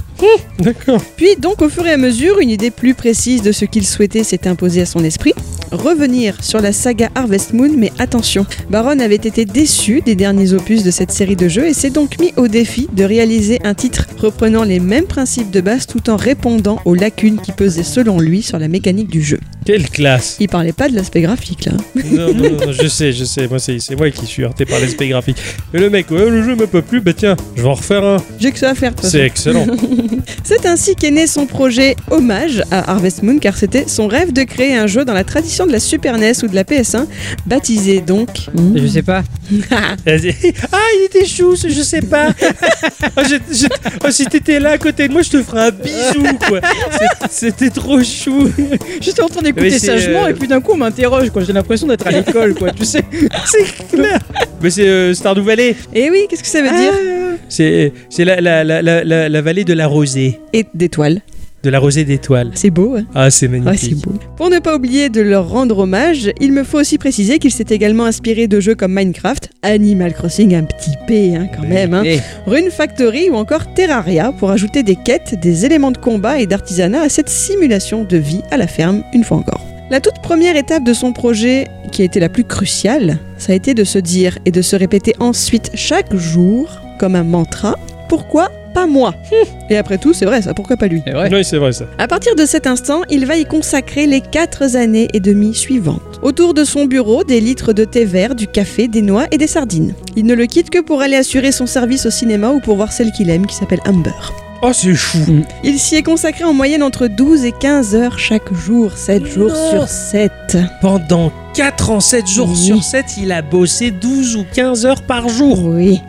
D'accord. Puis, donc, au fur et à mesure, une idée plus précise de ce qu'il souhaitait s'est imposée à son esprit. Revenir sur la saga Harvest Moon, mais attention, Baron avait été déçu des derniers opus de cette série de jeux et s'est donc mis au défi de réaliser un titre reprenant les mêmes principes de base tout en répondant aux lacunes qui pesaient selon lui sur la mécanique du jeu. Quelle classe Il parlait pas de l'aspect graphique là. non, non, non, je sais, je sais. Moi, c'est c'est moi qui suis heurté par l'aspect graphique. Et le mec, ouais, le jeu m'a pas plu, bah tiens, je vais en refaire un. J'ai que ça à faire. C'est excellent. C'est ainsi qu'est né son projet hommage à Harvest Moon car c'était son rêve de créer un jeu dans la tradition de la Super NES ou de la PS1, baptisé donc. Je sais pas. Ah, il était chou, je sais pas. Ah, je- je- ah, si t'étais là à côté de moi, je te ferais un bisou, quoi. C'était trop chou. J'étais en train d'écouter sagement euh, et puis d'un coup on m'interroge quoi. J'ai l'impression d'être à l'école quoi. Tu sais. C'est clair. Mais c'est euh, Stardew Valley. Et oui, qu'est-ce que ça veut dire C'est c'est la, la, la, la, la- la vallée de la rosée. Et d'étoiles. De la rosée d'étoiles. C'est beau, hein Ah, c'est Ouais, magnifique. c'est beau. Pour ne pas oublier de leur rendre hommage, il me faut aussi préciser qu'il s'est également inspiré de jeux comme Minecraft, Animal Crossing, un petit P hein, quand Oui. même, hein, Rune Factory ou encore Terraria pour ajouter des quêtes, des éléments de combat et d'artisanat à cette simulation de vie à la ferme une fois encore. La toute première étape de son projet, qui a été la plus cruciale, ça a été de se dire et de se répéter ensuite chaque jour, comme un mantra, pourquoi pas moi Et après tout, c'est vrai ça, pourquoi pas lui vrai. Oui, c'est vrai ça. à partir de cet instant, il va y consacrer les quatre années et demie suivantes. Autour de son bureau, des litres de thé vert, du café, des noix et des sardines. Il ne le quitte que pour aller assurer son service au cinéma ou pour voir celle qu'il aime, qui s'appelle Amber. Oh, c'est chou. Il s'y est consacré en moyenne entre 12 et 15 heures chaque jour, 7 jours sur 7. Pendant 4 ans, 7 jours Oui. sur 7, il a bossé 12 ou 15 heures par jour. Oui.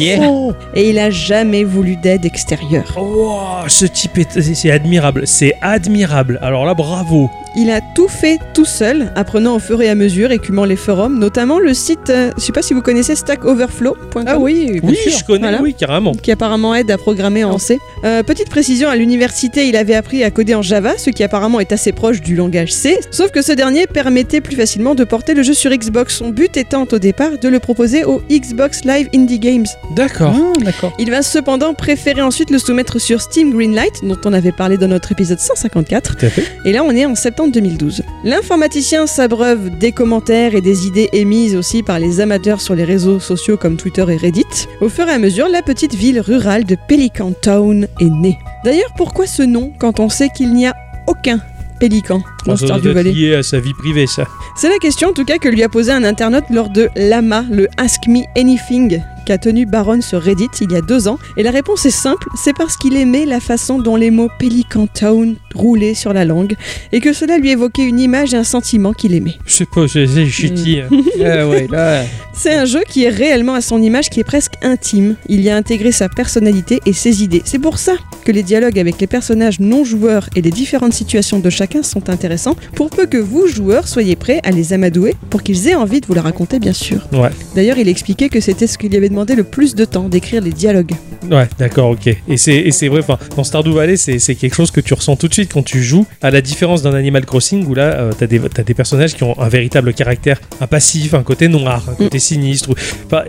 Yeah. Oh, Et il a jamais voulu d'aide extérieure. oh, ce type est c'est- admirable, c'est admirable. Alors là, bravo. Il a tout fait tout seul, apprenant au fur et à mesure, écumant les forums, notamment le site, euh, je sais pas si vous connaissez stackoverflow.com. Ah oui. Oui, sûr. je connais, Voilà. oui, carrément. qui apparemment aide à programmer en C. Euh, petite précision, à l'université, il avait appris à coder en Java, ce qui apparemment est assez proche du langage C, sauf que ce dernier permettait plus facilement de porter le jeu sur Xbox, son but étant au départ de le proposer au Xbox Live Indie Games. D'accord. Ah, d'accord. Il va cependant préférer ensuite le soumettre sur Steam Greenlight, dont on avait parlé dans notre épisode 154, Tout à fait. et là on est en septembre 2012. L'informaticien s'abreuve des commentaires et des idées émises aussi par les amateurs sur les réseaux sociaux comme Twitter et Reddit. Au fur et à mesure, la petite ville rurale de Pelican Town est née. D'ailleurs, pourquoi ce nom quand on sait qu'il n'y a aucun pélican lié à sa vie privée, ça. C'est la question en tout cas que lui a posé un internaute lors de l'AMA, le Ask Me Anything, qu'a tenu Baron sur Reddit il y a deux ans. Et la réponse est simple, c'est parce qu'il aimait la façon dont les mots Pelican Town roulaient sur la langue et que cela lui évoquait une image et un sentiment qu'il aimait. Je sais pas, c'est c'est chutty. hein. Ah. C'est un jeu qui est réellement à son image, qui est presque intime. Il y a intégré sa personnalité et ses idées. C'est pour ça que les dialogues avec les personnages non joueurs et les différentes situations de chacun sont intéressants, pour peu que vous, joueurs, soyez prêts à les amadouer, pour qu'ils aient envie de vous la raconter, bien sûr. Ouais. D'ailleurs, il expliquait que c'était ce qui lui avait le plus de temps, d'écrire les dialogues. Ouais, d'accord, ok. Et c'est vrai, enfin, dans Stardew Valley, c'est quelque chose que tu ressens tout de suite. quand tu joues, à la différence d'un Animal Crossing où là, euh, t'as des, t'as des personnages qui ont un véritable caractère, un passif, un côté noir, un côté sinistre.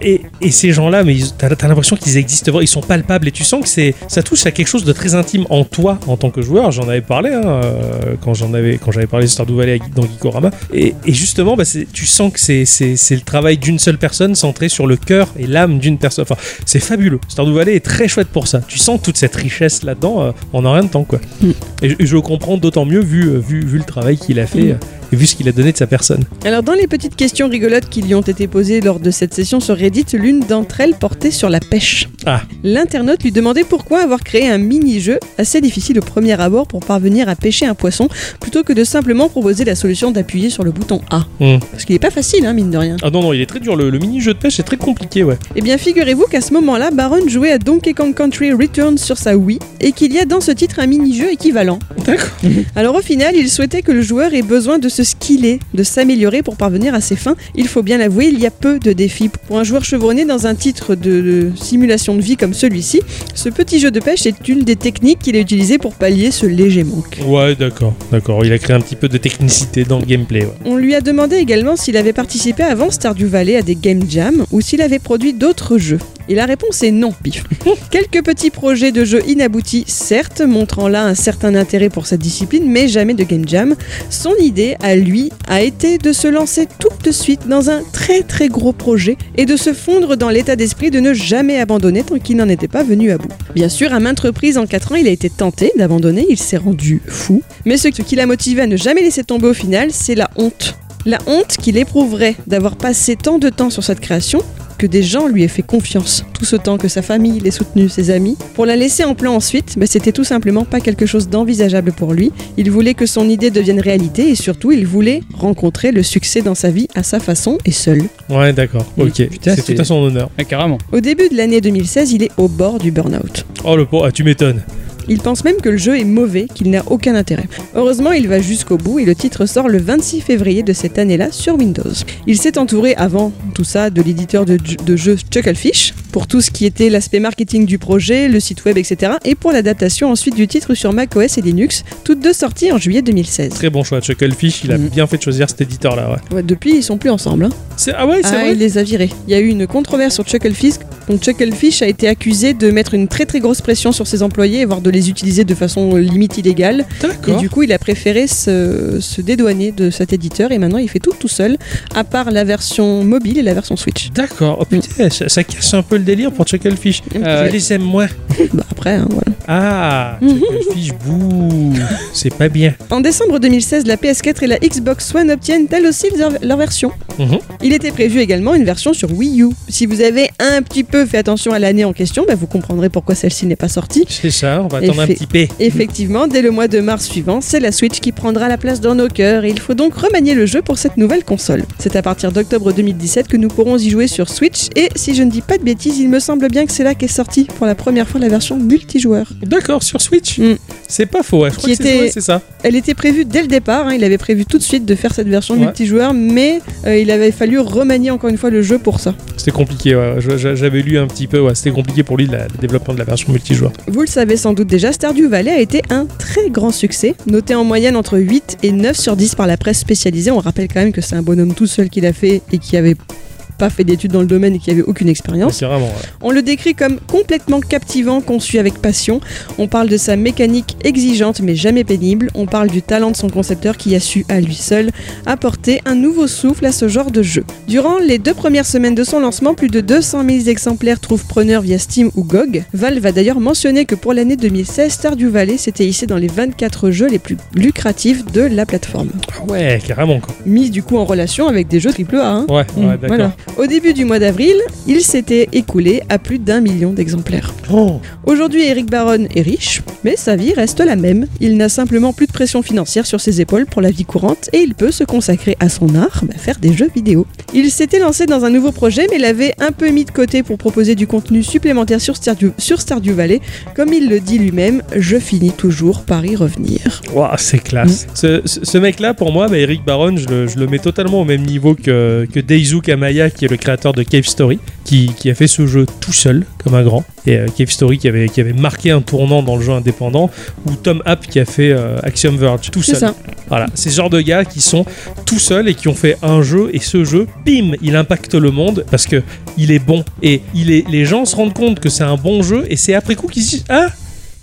et, et ces gens-là, mais t'as, t'as l'impression qu'ils existent, vraiment, ils sont palpables et tu sens que c'est, ça touche à quelque chose de très intime en toi en tant que joueur. J'en avais parlé hein, euh, quand j'avais parlé de Stardew Valley dans Geekorama. Et, justement, bah, tu sens que c'est le travail d'une seule personne centré sur le cœur et l'âme d'une personne. Enfin, c'est fabuleux. Stardew Valley est très chouette pour ça. Tu sens toute cette richesse là-dedans euh, en un rien de temps, quoi. Mm. Et, je- je le comprends d'autant mieux vu, euh, vu, vu le travail qu'il a fait Mm. euh, et vu ce qu'il a donné de sa personne. Alors dans les petites questions rigolotes qui lui ont été posées lors de cette session sur Reddit, l'une d'entre elles portait sur la pêche. Ah. L'internaute lui demandait pourquoi avoir créé un mini-jeu assez difficile au premier abord pour parvenir à pêcher un poisson plutôt que de simplement proposer la solution d'appuyer sur le bouton A. Mm. Parce qu'il est pas facile, hein, mine de rien. Ah non, non, il est très dur. Le, le mini-jeu de pêche est très compliqué, ouais. Eh bien, figurez-vous qu'à ce moment-là, Baron jouait à Donkey Kong Country Returns sur sa Wii et qu'il y a dans ce titre un mini-jeu équivalent. D'accord. Alors au final, il souhaitait que le joueur ait besoin de se skiller, de s'améliorer pour parvenir à ses fins. Il faut bien l'avouer, il y a peu de défis. Pour un joueur chevronné dans un titre de, de simulation de vie comme celui-ci, ce petit jeu de pêche est une des techniques qu'il a utilisées pour pallier ce léger manque. Ouais, d'accord, d'accord. Il a créé un petit peu de technicité dans le gameplay, ouais. On lui a demandé également s'il avait participé avant Stardew Valley à des game jams ou s'il avait produit d'autres jeux. Et la réponse est non, pif. Quelques petits projets de jeux inaboutis, certes, montrant là un certain intérêt pour cette discipline, mais jamais de game jam. Son idée, à lui, a été de se lancer tout de suite dans un très très gros projet et de se fondre dans l'état d'esprit de ne jamais abandonner tant qu'il n'en était pas venu à bout. Bien sûr, à maintes reprises en 4 ans, il a été tenté d'abandonner, il s'est rendu fou. Mais ce qui l'a motivé à ne jamais laisser tomber au final, c'est la honte. La honte qu'il éprouverait d'avoir passé tant de temps sur cette création, que des gens lui aient fait confiance, tout ce temps que sa famille l'ait soutenu, ses amis, pour la laisser en plan ensuite, mais c'était tout simplement pas quelque chose d'envisageable pour lui. Il voulait que son idée devienne réalité et surtout il voulait rencontrer le succès dans sa vie à sa façon et seul. Ouais, d'accord. Ok. putain, c'est c'est- tout à son honneur. Ah, carrément. Au début de l'année 2016, il est au bord du burn-out. Oh le pauvre, ah, tu m'étonnes. Il pense même que le jeu est mauvais, qu'il n'a aucun intérêt. Heureusement, il va jusqu'au bout et le titre sort le 26 février de cette année-là sur Windows. Il s'est entouré avant tout ça de l'éditeur de, de jeux Chucklefish pour tout ce qui était l'aspect marketing du projet, le site web, etc. et pour l'adaptation ensuite du titre sur macOS et Linux, toutes deux sorties en juillet 2016. Très bon choix. Chucklefish, il a Mhm. bien fait de choisir cet éditeur-là, ouais. Ouais, depuis, ils sont plus ensemble. hein. Ah ouais, c'est Ah, vrai? il les a virés. Il y a eu une controverse sur Chucklefish. Donc Chucklefish a été accusé de mettre une très très grosse pression sur ses employés, voire de les utiliser de façon limite illégale. Et du coup, il a préféré se, se dédouaner de cet éditeur et maintenant il fait tout tout seul, à part la version mobile et la version Switch. D'accord. Oh putain, ça, ça casse un peu le délire pour Chucklefish. Euh, Je les aime moins. Bah après, hein, voilà. Ah, Mhm. Chucklefish, bouh. C'est pas bien. En décembre 2016, la PS4 et la Xbox One obtiennent elles aussi leur, leur version. Mhm. Il était prévu également une version sur Wii U. Si vous avez un petit peu fait attention à l'année en question, bah, vous comprendrez pourquoi celle-ci n'est pas sortie. C'est ça, on va attendre un petit peu. Effectivement, dès le mois de mars suivant, c'est la Switch qui prendra la place dans nos cœurs et il faut donc remanier le jeu pour cette nouvelle console. C'est à partir d'octobre 2017 que nous pourrons y jouer sur Switch et si je ne dis pas de bêtises, il me semble bien que c'est là qu'est sortie pour la première fois la version multijoueur. D'accord, sur Switch. Mm. C'est pas faux, ouais. je crois Qui que c'est était- ouais, c'est ça. Elle était prévue dès le départ, hein, il avait prévu tout de suite de faire cette version Ouais. multijoueur, mais euh, il avait fallu remanier encore une fois le jeu pour ça. C'était compliqué, ouais. J'avais lu un petit peu, ouais. C'était compliqué pour lui la- le développement de la version multijoueur. Vous le savez sans doute déjà, Stardew Valley a été un très grand succès, noté en moyenne entre 8 et 9 sur 10 par la presse spécialisée. On rappelle quand même que c'est un bonhomme tout seul qui l'a fait et qui avait pas fait d'études dans le domaine et qui avait aucune expérience. Ouais. On le décrit comme complètement captivant, conçu avec passion. On parle de sa mécanique exigeante mais jamais pénible. On parle du talent de son concepteur qui a su à lui seul apporter un nouveau souffle à ce genre de jeu. Durant les deux premières semaines de son lancement, plus de 200 000 exemplaires trouvent preneur via Steam ou GOG. Valve a d'ailleurs mentionné que pour l'année 2016, Stardew Valley s'était hissé dans les 24 jeux les plus lucratifs de la plateforme. Ah Ouais, carrément, quoi. Mis du coup en relation avec des jeux AAA. Hein. Ouais, ouais, Mm, d'accord. voilà. Au début du mois d'avril, il s'était écoulé à plus d'un million d'exemplaires. Oh, Aujourd'hui, Eric Baron est riche, mais sa vie reste la même. Il n'a simplement plus de pression financière sur ses épaules pour la vie courante et il peut se consacrer à son art, bah, faire des jeux vidéo. Il s'était lancé dans un nouveau projet, mais l'avait un peu mis de côté pour proposer du contenu supplémentaire sur Stardew, sur Stardew Valley. Comme il le dit lui-même, je finis toujours par y revenir. Ouah, c'est classe. Ce, ce- ce mec-là, pour moi, bah, Eric Baron, je le, je le mets totalement au même niveau que, que Deizu Kamaya, qui est le créateur de Cave Story, qui, qui a fait ce jeu tout seul, comme un grand. Et euh, Cave Story qui avait, qui avait marqué un tournant dans le jeu indépendant, ou Tom App qui a fait euh, Axiom Verge tout seul. ça. Voilà, c'est ce genre de gars qui sont tout seuls et qui ont fait un jeu et ce jeu, bim, il impacte le monde parce que il est bon et il est, les gens se rendent compte que c'est un bon jeu et c'est après coup qu'ils se disent ah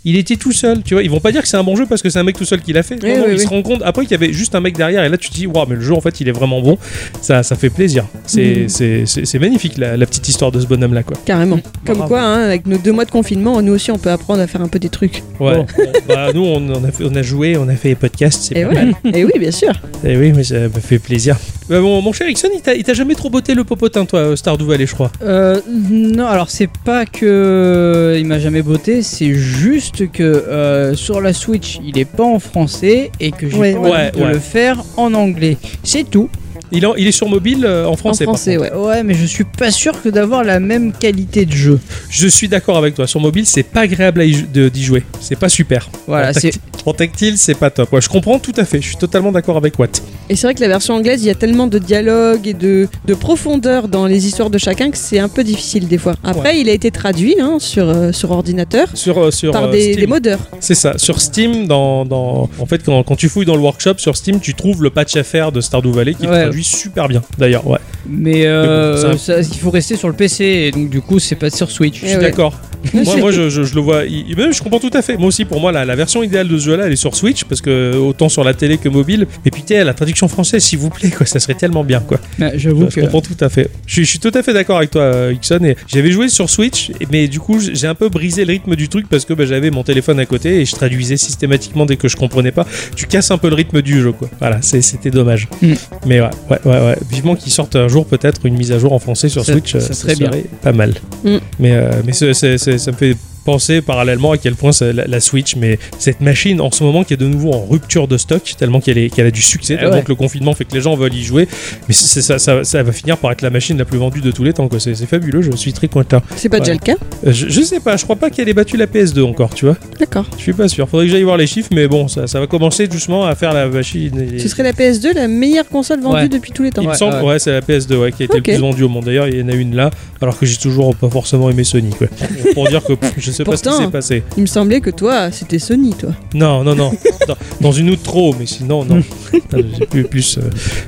il était tout seul, tu vois. Ils vont pas dire que c'est un bon jeu parce que c'est un mec tout seul qui l'a fait. Oui, non, non, oui, ils oui. se rendent compte après qu'il y avait juste un mec derrière et là tu te dis waouh mais le jeu en fait il est vraiment bon. Ça, ça fait plaisir. C'est c'est- c'est- c'est magnifique la, la petite histoire de ce bonhomme là quoi. Carrément. Comme Bravo. quoi, hein, avec nos deux mois de confinement, nous aussi, on peut apprendre à faire un peu des trucs. Ouais. Bon. Bah, nous on, on a fait- on a joué, on a fait les podcasts, c'est Et pas ouais. mal. Et oui, bien sûr. Eh oui mais ça me fait plaisir. Bah, bon, mon cher Ixon, il t'a- il t'a jamais trop botté le popotin toi euh, Stardew Valley je crois? Euh, non, alors c'est pas que il m'a jamais botté, c'est juste que euh, sur la Switch il est pas en français et que j'ai Ouais, pas ouais. envie de Ouais, ouais. le faire en anglais. C'est tout. Il, en- il est sur mobile euh, en français. en français, ouais. Ouais, mais je suis pas sûr que d'avoir la même qualité de jeu. Je suis d'accord avec toi. Sur mobile, c'est pas agréable d'y jouer. C'est pas super. Voilà, en, en tactile, c'est pas top. Ouais, je comprends tout à fait. Je suis totalement d'accord avec Watt. Et c'est vrai que la version anglaise, il y a tellement de dialogue et de, de profondeur dans les histoires de chacun que c'est un peu difficile des fois. Après, il a été traduit hein, sur, euh, sur ordinateur Sur, euh, sur par euh, des, modeurs. C'est ça. Sur Steam, dans, dans... en fait, quand, quand tu fouilles dans le workshop sur Steam, tu trouves le patch à faire de Stardew Valley qui Ouais. Traduit super bien. D'ailleurs, ouais. mais euh, Mais bon, ça- ça, il faut rester sur le PC et donc du coup c'est pas sur Switch. Je suis ouais. d'accord. moi, moi je, je- je le vois. il- même, je comprends tout à fait. Moi aussi, pour moi, la, la version idéale de ce jeu-là, elle est sur Switch parce que autant sur la télé que mobile. Et puis, t'es la traduction française, s'il vous plaît, quoi, ça serait tellement bien, quoi. Ouais, J'avoue je que comprends tout à fait. Je, suis- je suis tout à fait d'accord avec toi, Ixon. Et j'avais joué sur Switch, mais du coup, j'ai un peu brisé le rythme du truc parce que bah, j'avais mon téléphone à côté et je traduisais systématiquement dès que je comprenais pas. Tu casses un peu le rythme du jeu, quoi. Voilà, c'était dommage. Mm. Mais ouais, ouais, ouais, ouais. Vivement qu'ils sortent un jour peut-être une mise à jour en français sur Switch. ça euh, serait bien. Pas mal. Mm. Mais, euh, mais ça me fait penser parallèlement à quel point la, la Switch, mais cette machine en ce moment qui est de nouveau en rupture de stock, tellement qu'elle est- qu'elle a du succès, Eh tellement ouais. que le confinement fait que les gens veulent y jouer. Mais c'est- ça, ça, ça va finir par être la machine la plus vendue de tous les temps. quoi. C'est fabuleux, je suis très content. C'est pas Ouais. déjà le cas? Euh, Je, je sais pas, je crois pas qu'elle ait battu la PS2 encore, tu vois. D'accord. Je suis pas sûr. Faudrait que j'aille voir les chiffres, mais bon, ça, ça va commencer doucement à faire la machine. et- Ce serait la PS2 la meilleure console vendue Ouais. depuis tous les temps. il me semble, ouais. ouais, c'est la PS2 ouais, qui a été le plus vendue au monde. D'ailleurs, il y en a une là, alors que j'ai toujours pas forcément aimé Sony. Quoi. Pour dire que pff, je sais pas ce Pourtant. qui s'est passé. Il me semblait que toi, c'était Sony, toi. Non, non, non. dans, dans une ou trop, mais sinon, non. J'ai plus, plus, euh,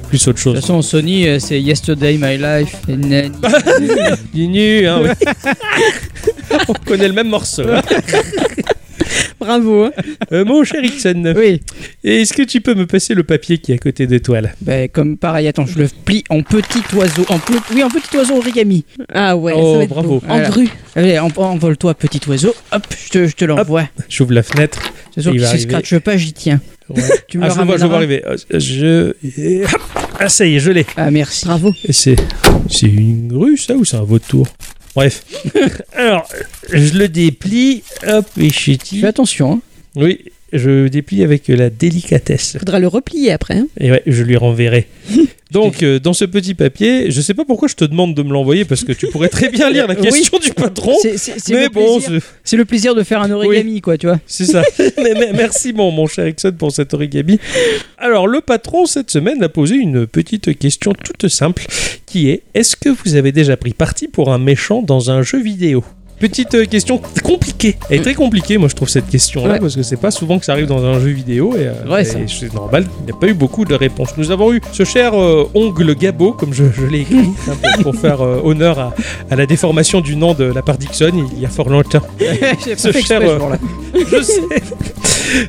plus autre de chose. toute façon Sony euh, c'est Yesterday My Life. et na- Il est nu, hein, oui. On connaît le même morceau. hein. Bravo. hein. Euh, mon cher Ixon, oui. est-ce que tu peux me passer le papier qui est à côté de toi là? Ben, comme pareil, attends, je le plie en petit oiseau. En pe- Oui, en petit oiseau origami. Ah ouais, Oh, ça va être bravo. beau. En grue. Allez, en- envole-toi, petit oiseau. Hop, je te, je te l'envoie. J'ouvre la fenêtre. C'est sûr Il qu'il se scratche pas, j'y tiens. Ouais. Tu me Ah, je le vois, je vois arriver. Euh, Je. Ah, ça y est, je l'ai. Ah, merci. Bravo. Et C'est c'est une grue, ça, ou c'est un vautour? Bref. Alors, je le déplie. Hop, et chéti. Fais attention. Hein. Oui, je déplie avec la délicatesse. Faudra le replier après. hein. Et ouais, je lui renverrai. Donc, euh, dans ce petit papier, je sais pas pourquoi je te demande de me l'envoyer parce que tu pourrais très bien lire la question du patron. C'est- C'est c'est Mais le, bon, plaisir- c'est- le plaisir de faire un origami, quoi, tu vois. c'est ça. mais, mais merci, mon, mon cher Ixon, pour cet origami. Alors, le patron, cette semaine, a posé une petite question toute simple qui est est-ce que vous avez déjà pris parti pour un méchant dans un jeu vidéo? Petite euh, question compliquée. Elle est très compliquée, moi je trouve cette question-là, Ouais. parce que c'est pas souvent que ça arrive dans un jeu vidéo et, euh, Ouais, et ça. c'est normal qu'il n'y a pas eu beaucoup de réponses. Nous avons eu ce cher euh, ongle Gabo, comme je, je l'ai écrit, hein, pour, pour faire euh, honneur à, à la déformation du nom de la part Dixon il y a fort longtemps. Ce cher, euh. Je sais.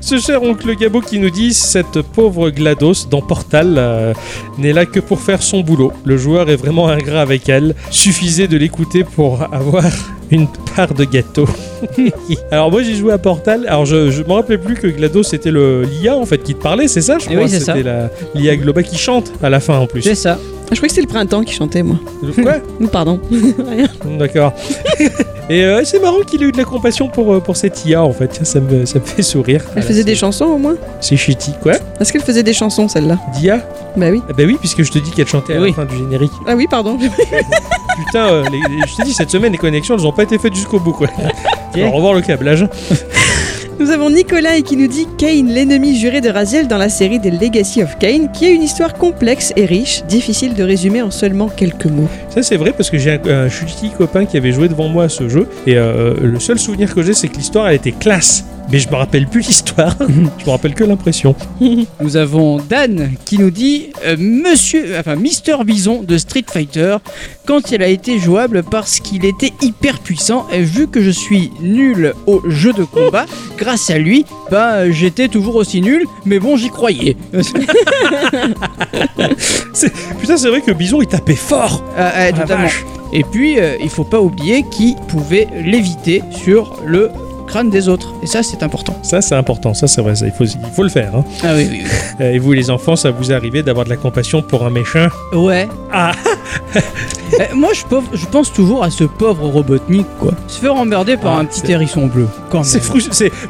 Ce cher oncle Gabo qui nous dit cette pauvre GLaDOS dans Portal euh, n'est là que pour faire son boulot. Le joueur est vraiment ingrat avec elle. Suffisait de l'écouter pour avoir une part de gâteau. Alors moi j'ai joué à Portal. Alors je, je me rappelais plus que GLaDOS c'était le l'IA en fait qui te parlait, c'est ça je Eh crois. oui, c'est ça. c'était la l'IA globale qui chante à la fin en plus. C'est ça. Je crois que c'était le printemps qui chantait, moi. Quoi Pardon. Rien. D'accord. Et euh, c'est marrant qu'il ait eu de la compassion pour, euh, pour cette IA en fait. Ça me, ça me fait sourire. Elle faisait des chansons au moins C'est shitty. Quoi Est-ce qu'elle faisait des chansons, celle-là D'IA Bah oui. Ah Bah oui, puisque je te dis qu'elle chantait à Oui. la fin du générique. Ah oui, pardon. Putain, euh, les- les- je te dis, cette semaine, les connexions, elles ont pas été faites jusqu'au bout, quoi. On va revoir le câblage. Nous avons Nicolas qui nous dit Kane, l'ennemi juré de Raziel dans la série des Legacy of Kane, qui a une histoire complexe et riche, difficile de résumer en seulement quelques mots. Ça c'est vrai parce que j'ai un, un copain qui avait joué devant moi à ce jeu et euh, le seul souvenir que j'ai c'est que l'histoire elle était classe. Mais je me rappelle plus l'histoire, je me rappelle que l'impression. Nous avons Dan qui nous dit euh, Monsieur, enfin Mister Bison de Street Fighter, quand il a été jouable parce qu'il était hyper puissant, et vu que je suis nul au jeu de combat, grâce à lui, bah j'étais toujours aussi nul, mais bon j'y croyais. Putain c'est vrai que Bison il tapait fort ah, totalement. vache. Et puis euh, il faut pas oublier qu'il pouvait léviter sur le crâne des autres, et ça c'est important. Ça c'est important, ça c'est vrai, ça, il, faut, il faut le faire. hein. Ah oui, oui, Et vous les enfants, ça vous arrive d'avoir de la compassion pour un méchant? Ouais. Ah Euh, moi je, pauvre- je pense toujours à ce pauvre Robotnik quoi. Se faire emmerder par Ah, un petit hérisson bleu. Quand C'est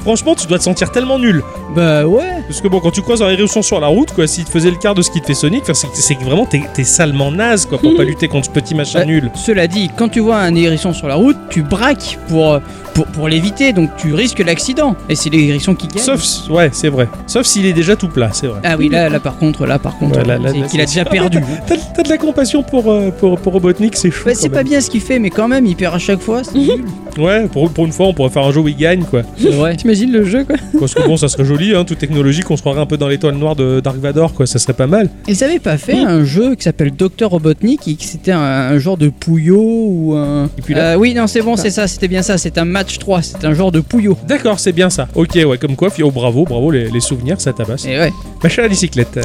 Franchement, tu dois te sentir tellement nul. Bah ouais. Parce que bon, quand tu croises un hérisson sur la route, quoi, s'il te faisait le quart de ce qu'il te fait Sonic, c'est que vraiment t'es salement naze, quoi, pour pas lutter contre ce petit machin Ouais. nul. Cela dit, quand tu vois un hérisson sur la route, tu braques pour, pour, pour l'éviter, donc tu risques l'accident. Et c'est les hérissons qui gagnent. Sauf, ouais, c'est vrai. Sauf s'il est déjà tout plat, c'est vrai. Ah oui, là, là par contre, là par contre, Ouais, là, là, c'est là, qu'il a déjà perdu. T'as t'as de la compassion pour, euh, pour, pour Robotnik, c'est chou. Bah, quand c'est pas même. bien ce qu'il fait, mais quand même, il perd à chaque fois. C'est nul. Ouais, pour, pour une fois, on pourrait faire un jeu où il gagne, quoi. C'est vrai. T'imagines le jeu quoi Parce que bon, ça serait joli, hein, tout technologique, on se croirait un peu dans l'étoile noire de Dark Vador, quoi, ça serait pas mal. Ils avaient pas fait un jeu qui s'appelle Dr Robotnik, et que c'était un, un genre de Pouillot ou un. Et puis là- Euh, oui, non, c'est bon, c'est ça, c'était bien ça. C'est un match 3, c'est un genre de Pouillot. D'accord, c'est bien ça. Ok, ouais, comme quoi, oh, bravo, bravo, les, les souvenirs, ça tabasse. Et ouais. Ma chère bicyclette, euh,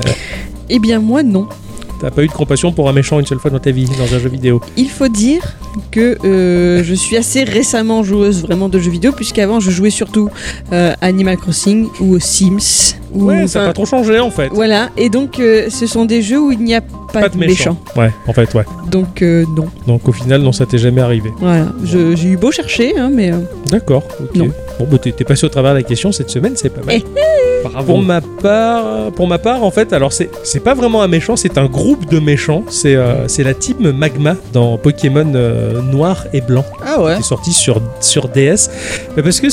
Eh bien moi non. T'as pas eu de compassion pour un méchant une seule fois dans ta vie, dans un jeu vidéo Il faut dire que euh, je suis assez récemment joueuse vraiment de jeux vidéo, puisqu'avant je jouais surtout euh, Animal Crossing ou aux Sims. Ou, Ouais, ça a enfin, pas trop changé en fait. Voilà, et donc euh, ce sont des jeux où il n'y a pas, de méchants. Ouais, en fait, ouais. Donc euh, non. Donc au final, non, ça t'est jamais arrivé. Voilà, j'ai eu beau chercher, hein, mais euh, D'accord, ok. Non. Bon, bah t'es passé au travers de la question cette semaine, c'est pas mal. Eh. Pour ma part, pour ma part, en fait, alors c'est c'est pas vraiment un méchant, c'est un groupe de méchants. C'est euh, c'est la team Magma dans Pokémon euh, Noir et Blanc. Ah ouais. qui est sorti sur, sur DS. Mais parce que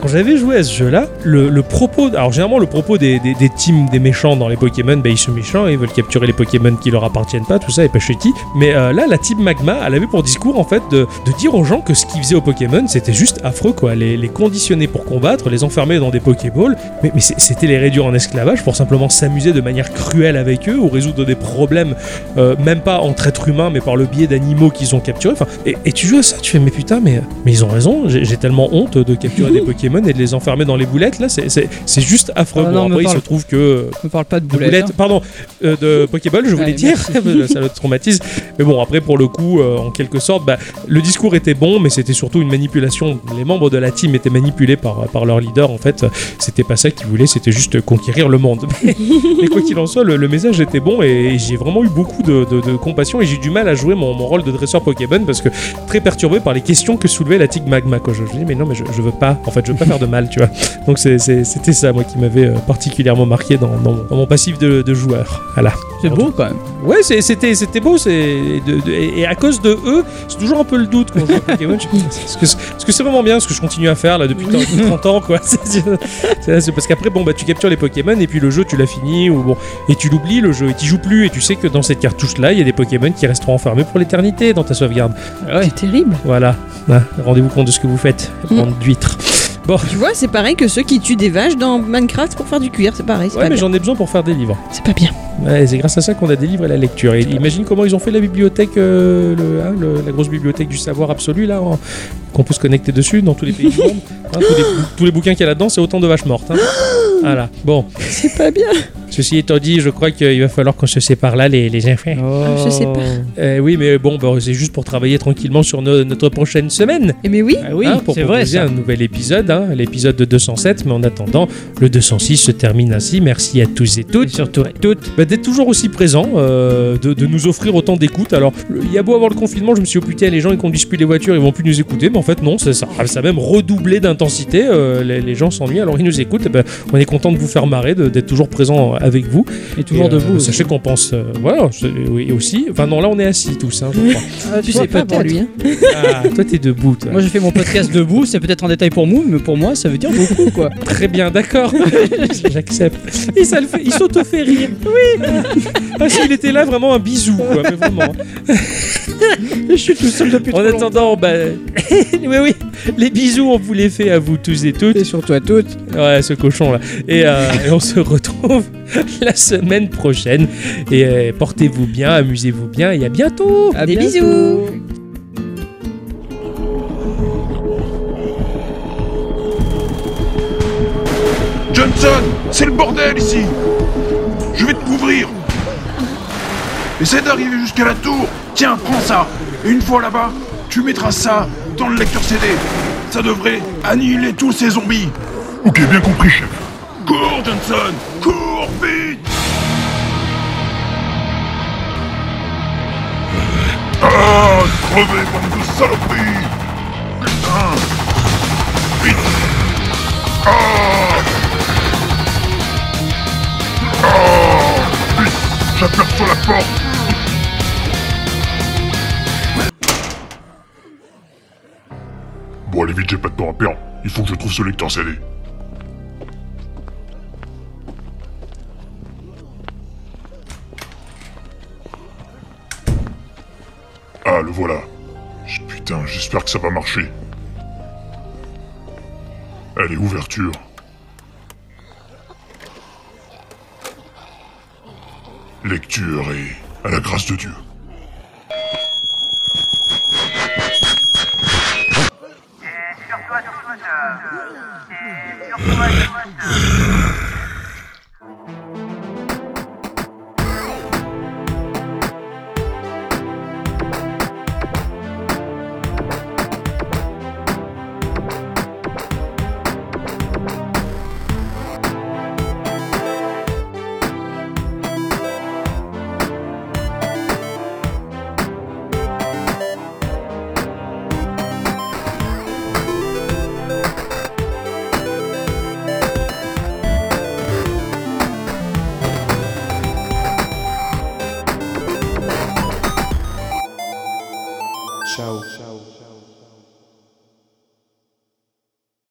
quand j'avais joué à ce jeu-là, le, le propos. Alors, généralement, le propos des, des, des teams des méchants dans les Pokémon, bah, ils sont méchants, ils veulent capturer les Pokémon qui leur appartiennent pas, tout ça, et pas chéti. Mais euh, là, la team Magma, elle avait pour discours, en fait, de, de dire aux gens que ce qu'ils faisaient aux Pokémon, c'était juste affreux, quoi. Les, les conditionner pour combattre, les enfermer dans des Pokéballs. Mais, c'était les réduire en esclavage pour simplement s'amuser de manière cruelle avec eux ou résoudre des problèmes, euh, même pas entre êtres humains, mais par le biais d'animaux qu'ils ont capturés. Enfin, et, et tu joues à ça, tu fais, mais putain, mais, mais ils ont raison, j'ai tellement honte de capturer des Pokémon et de les enfermer dans les boulettes, là, c'est- juste affreux. Ah Bon, non, me après, il se parle- trouve que. Me parle pas de De boulettes. hein. pardon, euh, de Pokéball, je voulais dire, ça le traumatise. Mais bon, après, pour le coup, euh, en quelque sorte, bah, le discours était bon, mais c'était surtout une manipulation. Les membres de la team étaient manipulés par, par leur leader, en fait. C'était pas ça qu'ils voulaient, c'était juste conquérir le monde. Mais quoi qu'il en soit, le, le message était bon et j'ai vraiment eu beaucoup de, de- de compassion et j'ai eu du mal à jouer mon, mon rôle de dresseur Pokémon parce que très perturbé par les questions que soulevait la tig magma. Quoi. Je, je dis, mais non, mais je, je veux pas, en fait, je veux pas faire de mal, tu vois. Donc c'était ça, moi, qui m'avait euh, particulièrement marqué dans, dans mon, dans mon passif de, de joueur. Voilà. C'est beau quand même. Ouais, c'était c'était beau, c'est et à cause de eux, c'est toujours un peu le doute quand je joue à Pokémon. Me est-ce que c'est vraiment bien ce que je continue à faire là depuis 30 ans quoi C'est c'est- c'est parce qu'après bon bah tu captures les Pokémon et puis le jeu tu l'as fini ou bon et tu l'oublies le jeu et tu joues plus et tu sais que dans cette cartouche là il y a des Pokémon qui resteront enfermés pour l'éternité dans ta sauvegarde. Ouais. c'est terrible. Voilà, Ah, rendez-vous compte de ce que vous faites, Mm. bande d'huîtres. Tu vois, c'est pareil que ceux qui tuent des vaches dans Minecraft pour faire du cuir, c'est pareil. Ouais pas mais j'en ai besoin pour faire des livres. C'est pas bien. Ouais, c'est grâce à ça qu'on a des livres et la lecture. Et imagine comment ils ont fait la bibliothèque, euh, le- hein, le- la grosse bibliothèque du savoir absolu, là, en- qu'on peut se connecter dessus dans tous les pays du monde. Hein, tous, les, tous les bouquins qu'il y a là-dedans, c'est autant de vaches mortes. hein. Voilà. Bon, C'est pas bien. Ceci étant dit, je crois qu'il va falloir qu'on se sépare là, les, les enfants. Ah, je sais pas. Euh, oui, mais bon, bah, c'est juste pour travailler tranquillement sur no- notre prochaine semaine. Eh mais oui. Ah oui, Hein, pour c'est vrai proposer ça. un nouvel épisode, hein, l'épisode de 207. Mais en attendant, le 206 se termine ainsi. Merci à tous et Et toutes. surtout à toutes. Bah, d'être toujours aussi présent, euh, de, de nous offrir autant d'écoute. Alors, le- il y a beau avoir le confinement, je me suis dit, oh putain, les gens ils conduisent plus les voitures, ils vont plus nous écouter. Mais en fait, non, ça, ça, ça a même redoublé d'intensité. euh, les, les gens s'ennuient, alors ils nous écoutent. Et ben, on est content de vous faire marrer, de- d'être toujours présent à- avec vous. Et toujours Et, euh, debout. Sachez qu'on pense, euh, voilà, je- oui aussi. Enfin non, là on est assis tous, hein, je crois. Ah, Tu sais pas pour peut-être. lui. hein. ah, toi t'es debout. Toi. Moi j'ai fait mon podcast debout, c'est peut-être un détail pour vous, mais pour moi ça veut dire beaucoup quoi. Très bien, d'accord. J'accepte. Et ça le fait, il s'auto-fait rire. Oui. Ah, s'il était là, vraiment un bisou, quoi. Mais vraiment. Je suis tout seul depuis En attendant, bah. oui, oui. Les bisous, on vous les fait à vous tous et toutes. Et surtout à toutes. Ouais, ce cochon là. Et, euh, et on se retrouve la semaine prochaine. Et euh, portez-vous bien, amusez-vous bien et à bientôt. À Des bientôt. bisous. Johnson, c'est le bordel ici Je vais te couvrir Essaie d'arriver jusqu'à la tour Tiens, prends ça Et une fois là-bas, tu mettras ça dans le lecteur CD Ça devrait annihiler tous ces zombies. Ok, bien compris, chef. Cours, Johnson. Cours, vite. Ah, crevez, bande de saloperies. Putain. Vite. Ah. Ah. Vite J'aperçois la porte Bon, allez vite, j'ai pas de temps à perdre. Il faut que je trouve ce lecteur CD. Ah, le voilà. Putain, j'espère que ça va marcher. Allez, ouverture. Lecture et à la grâce de Dieu. Like,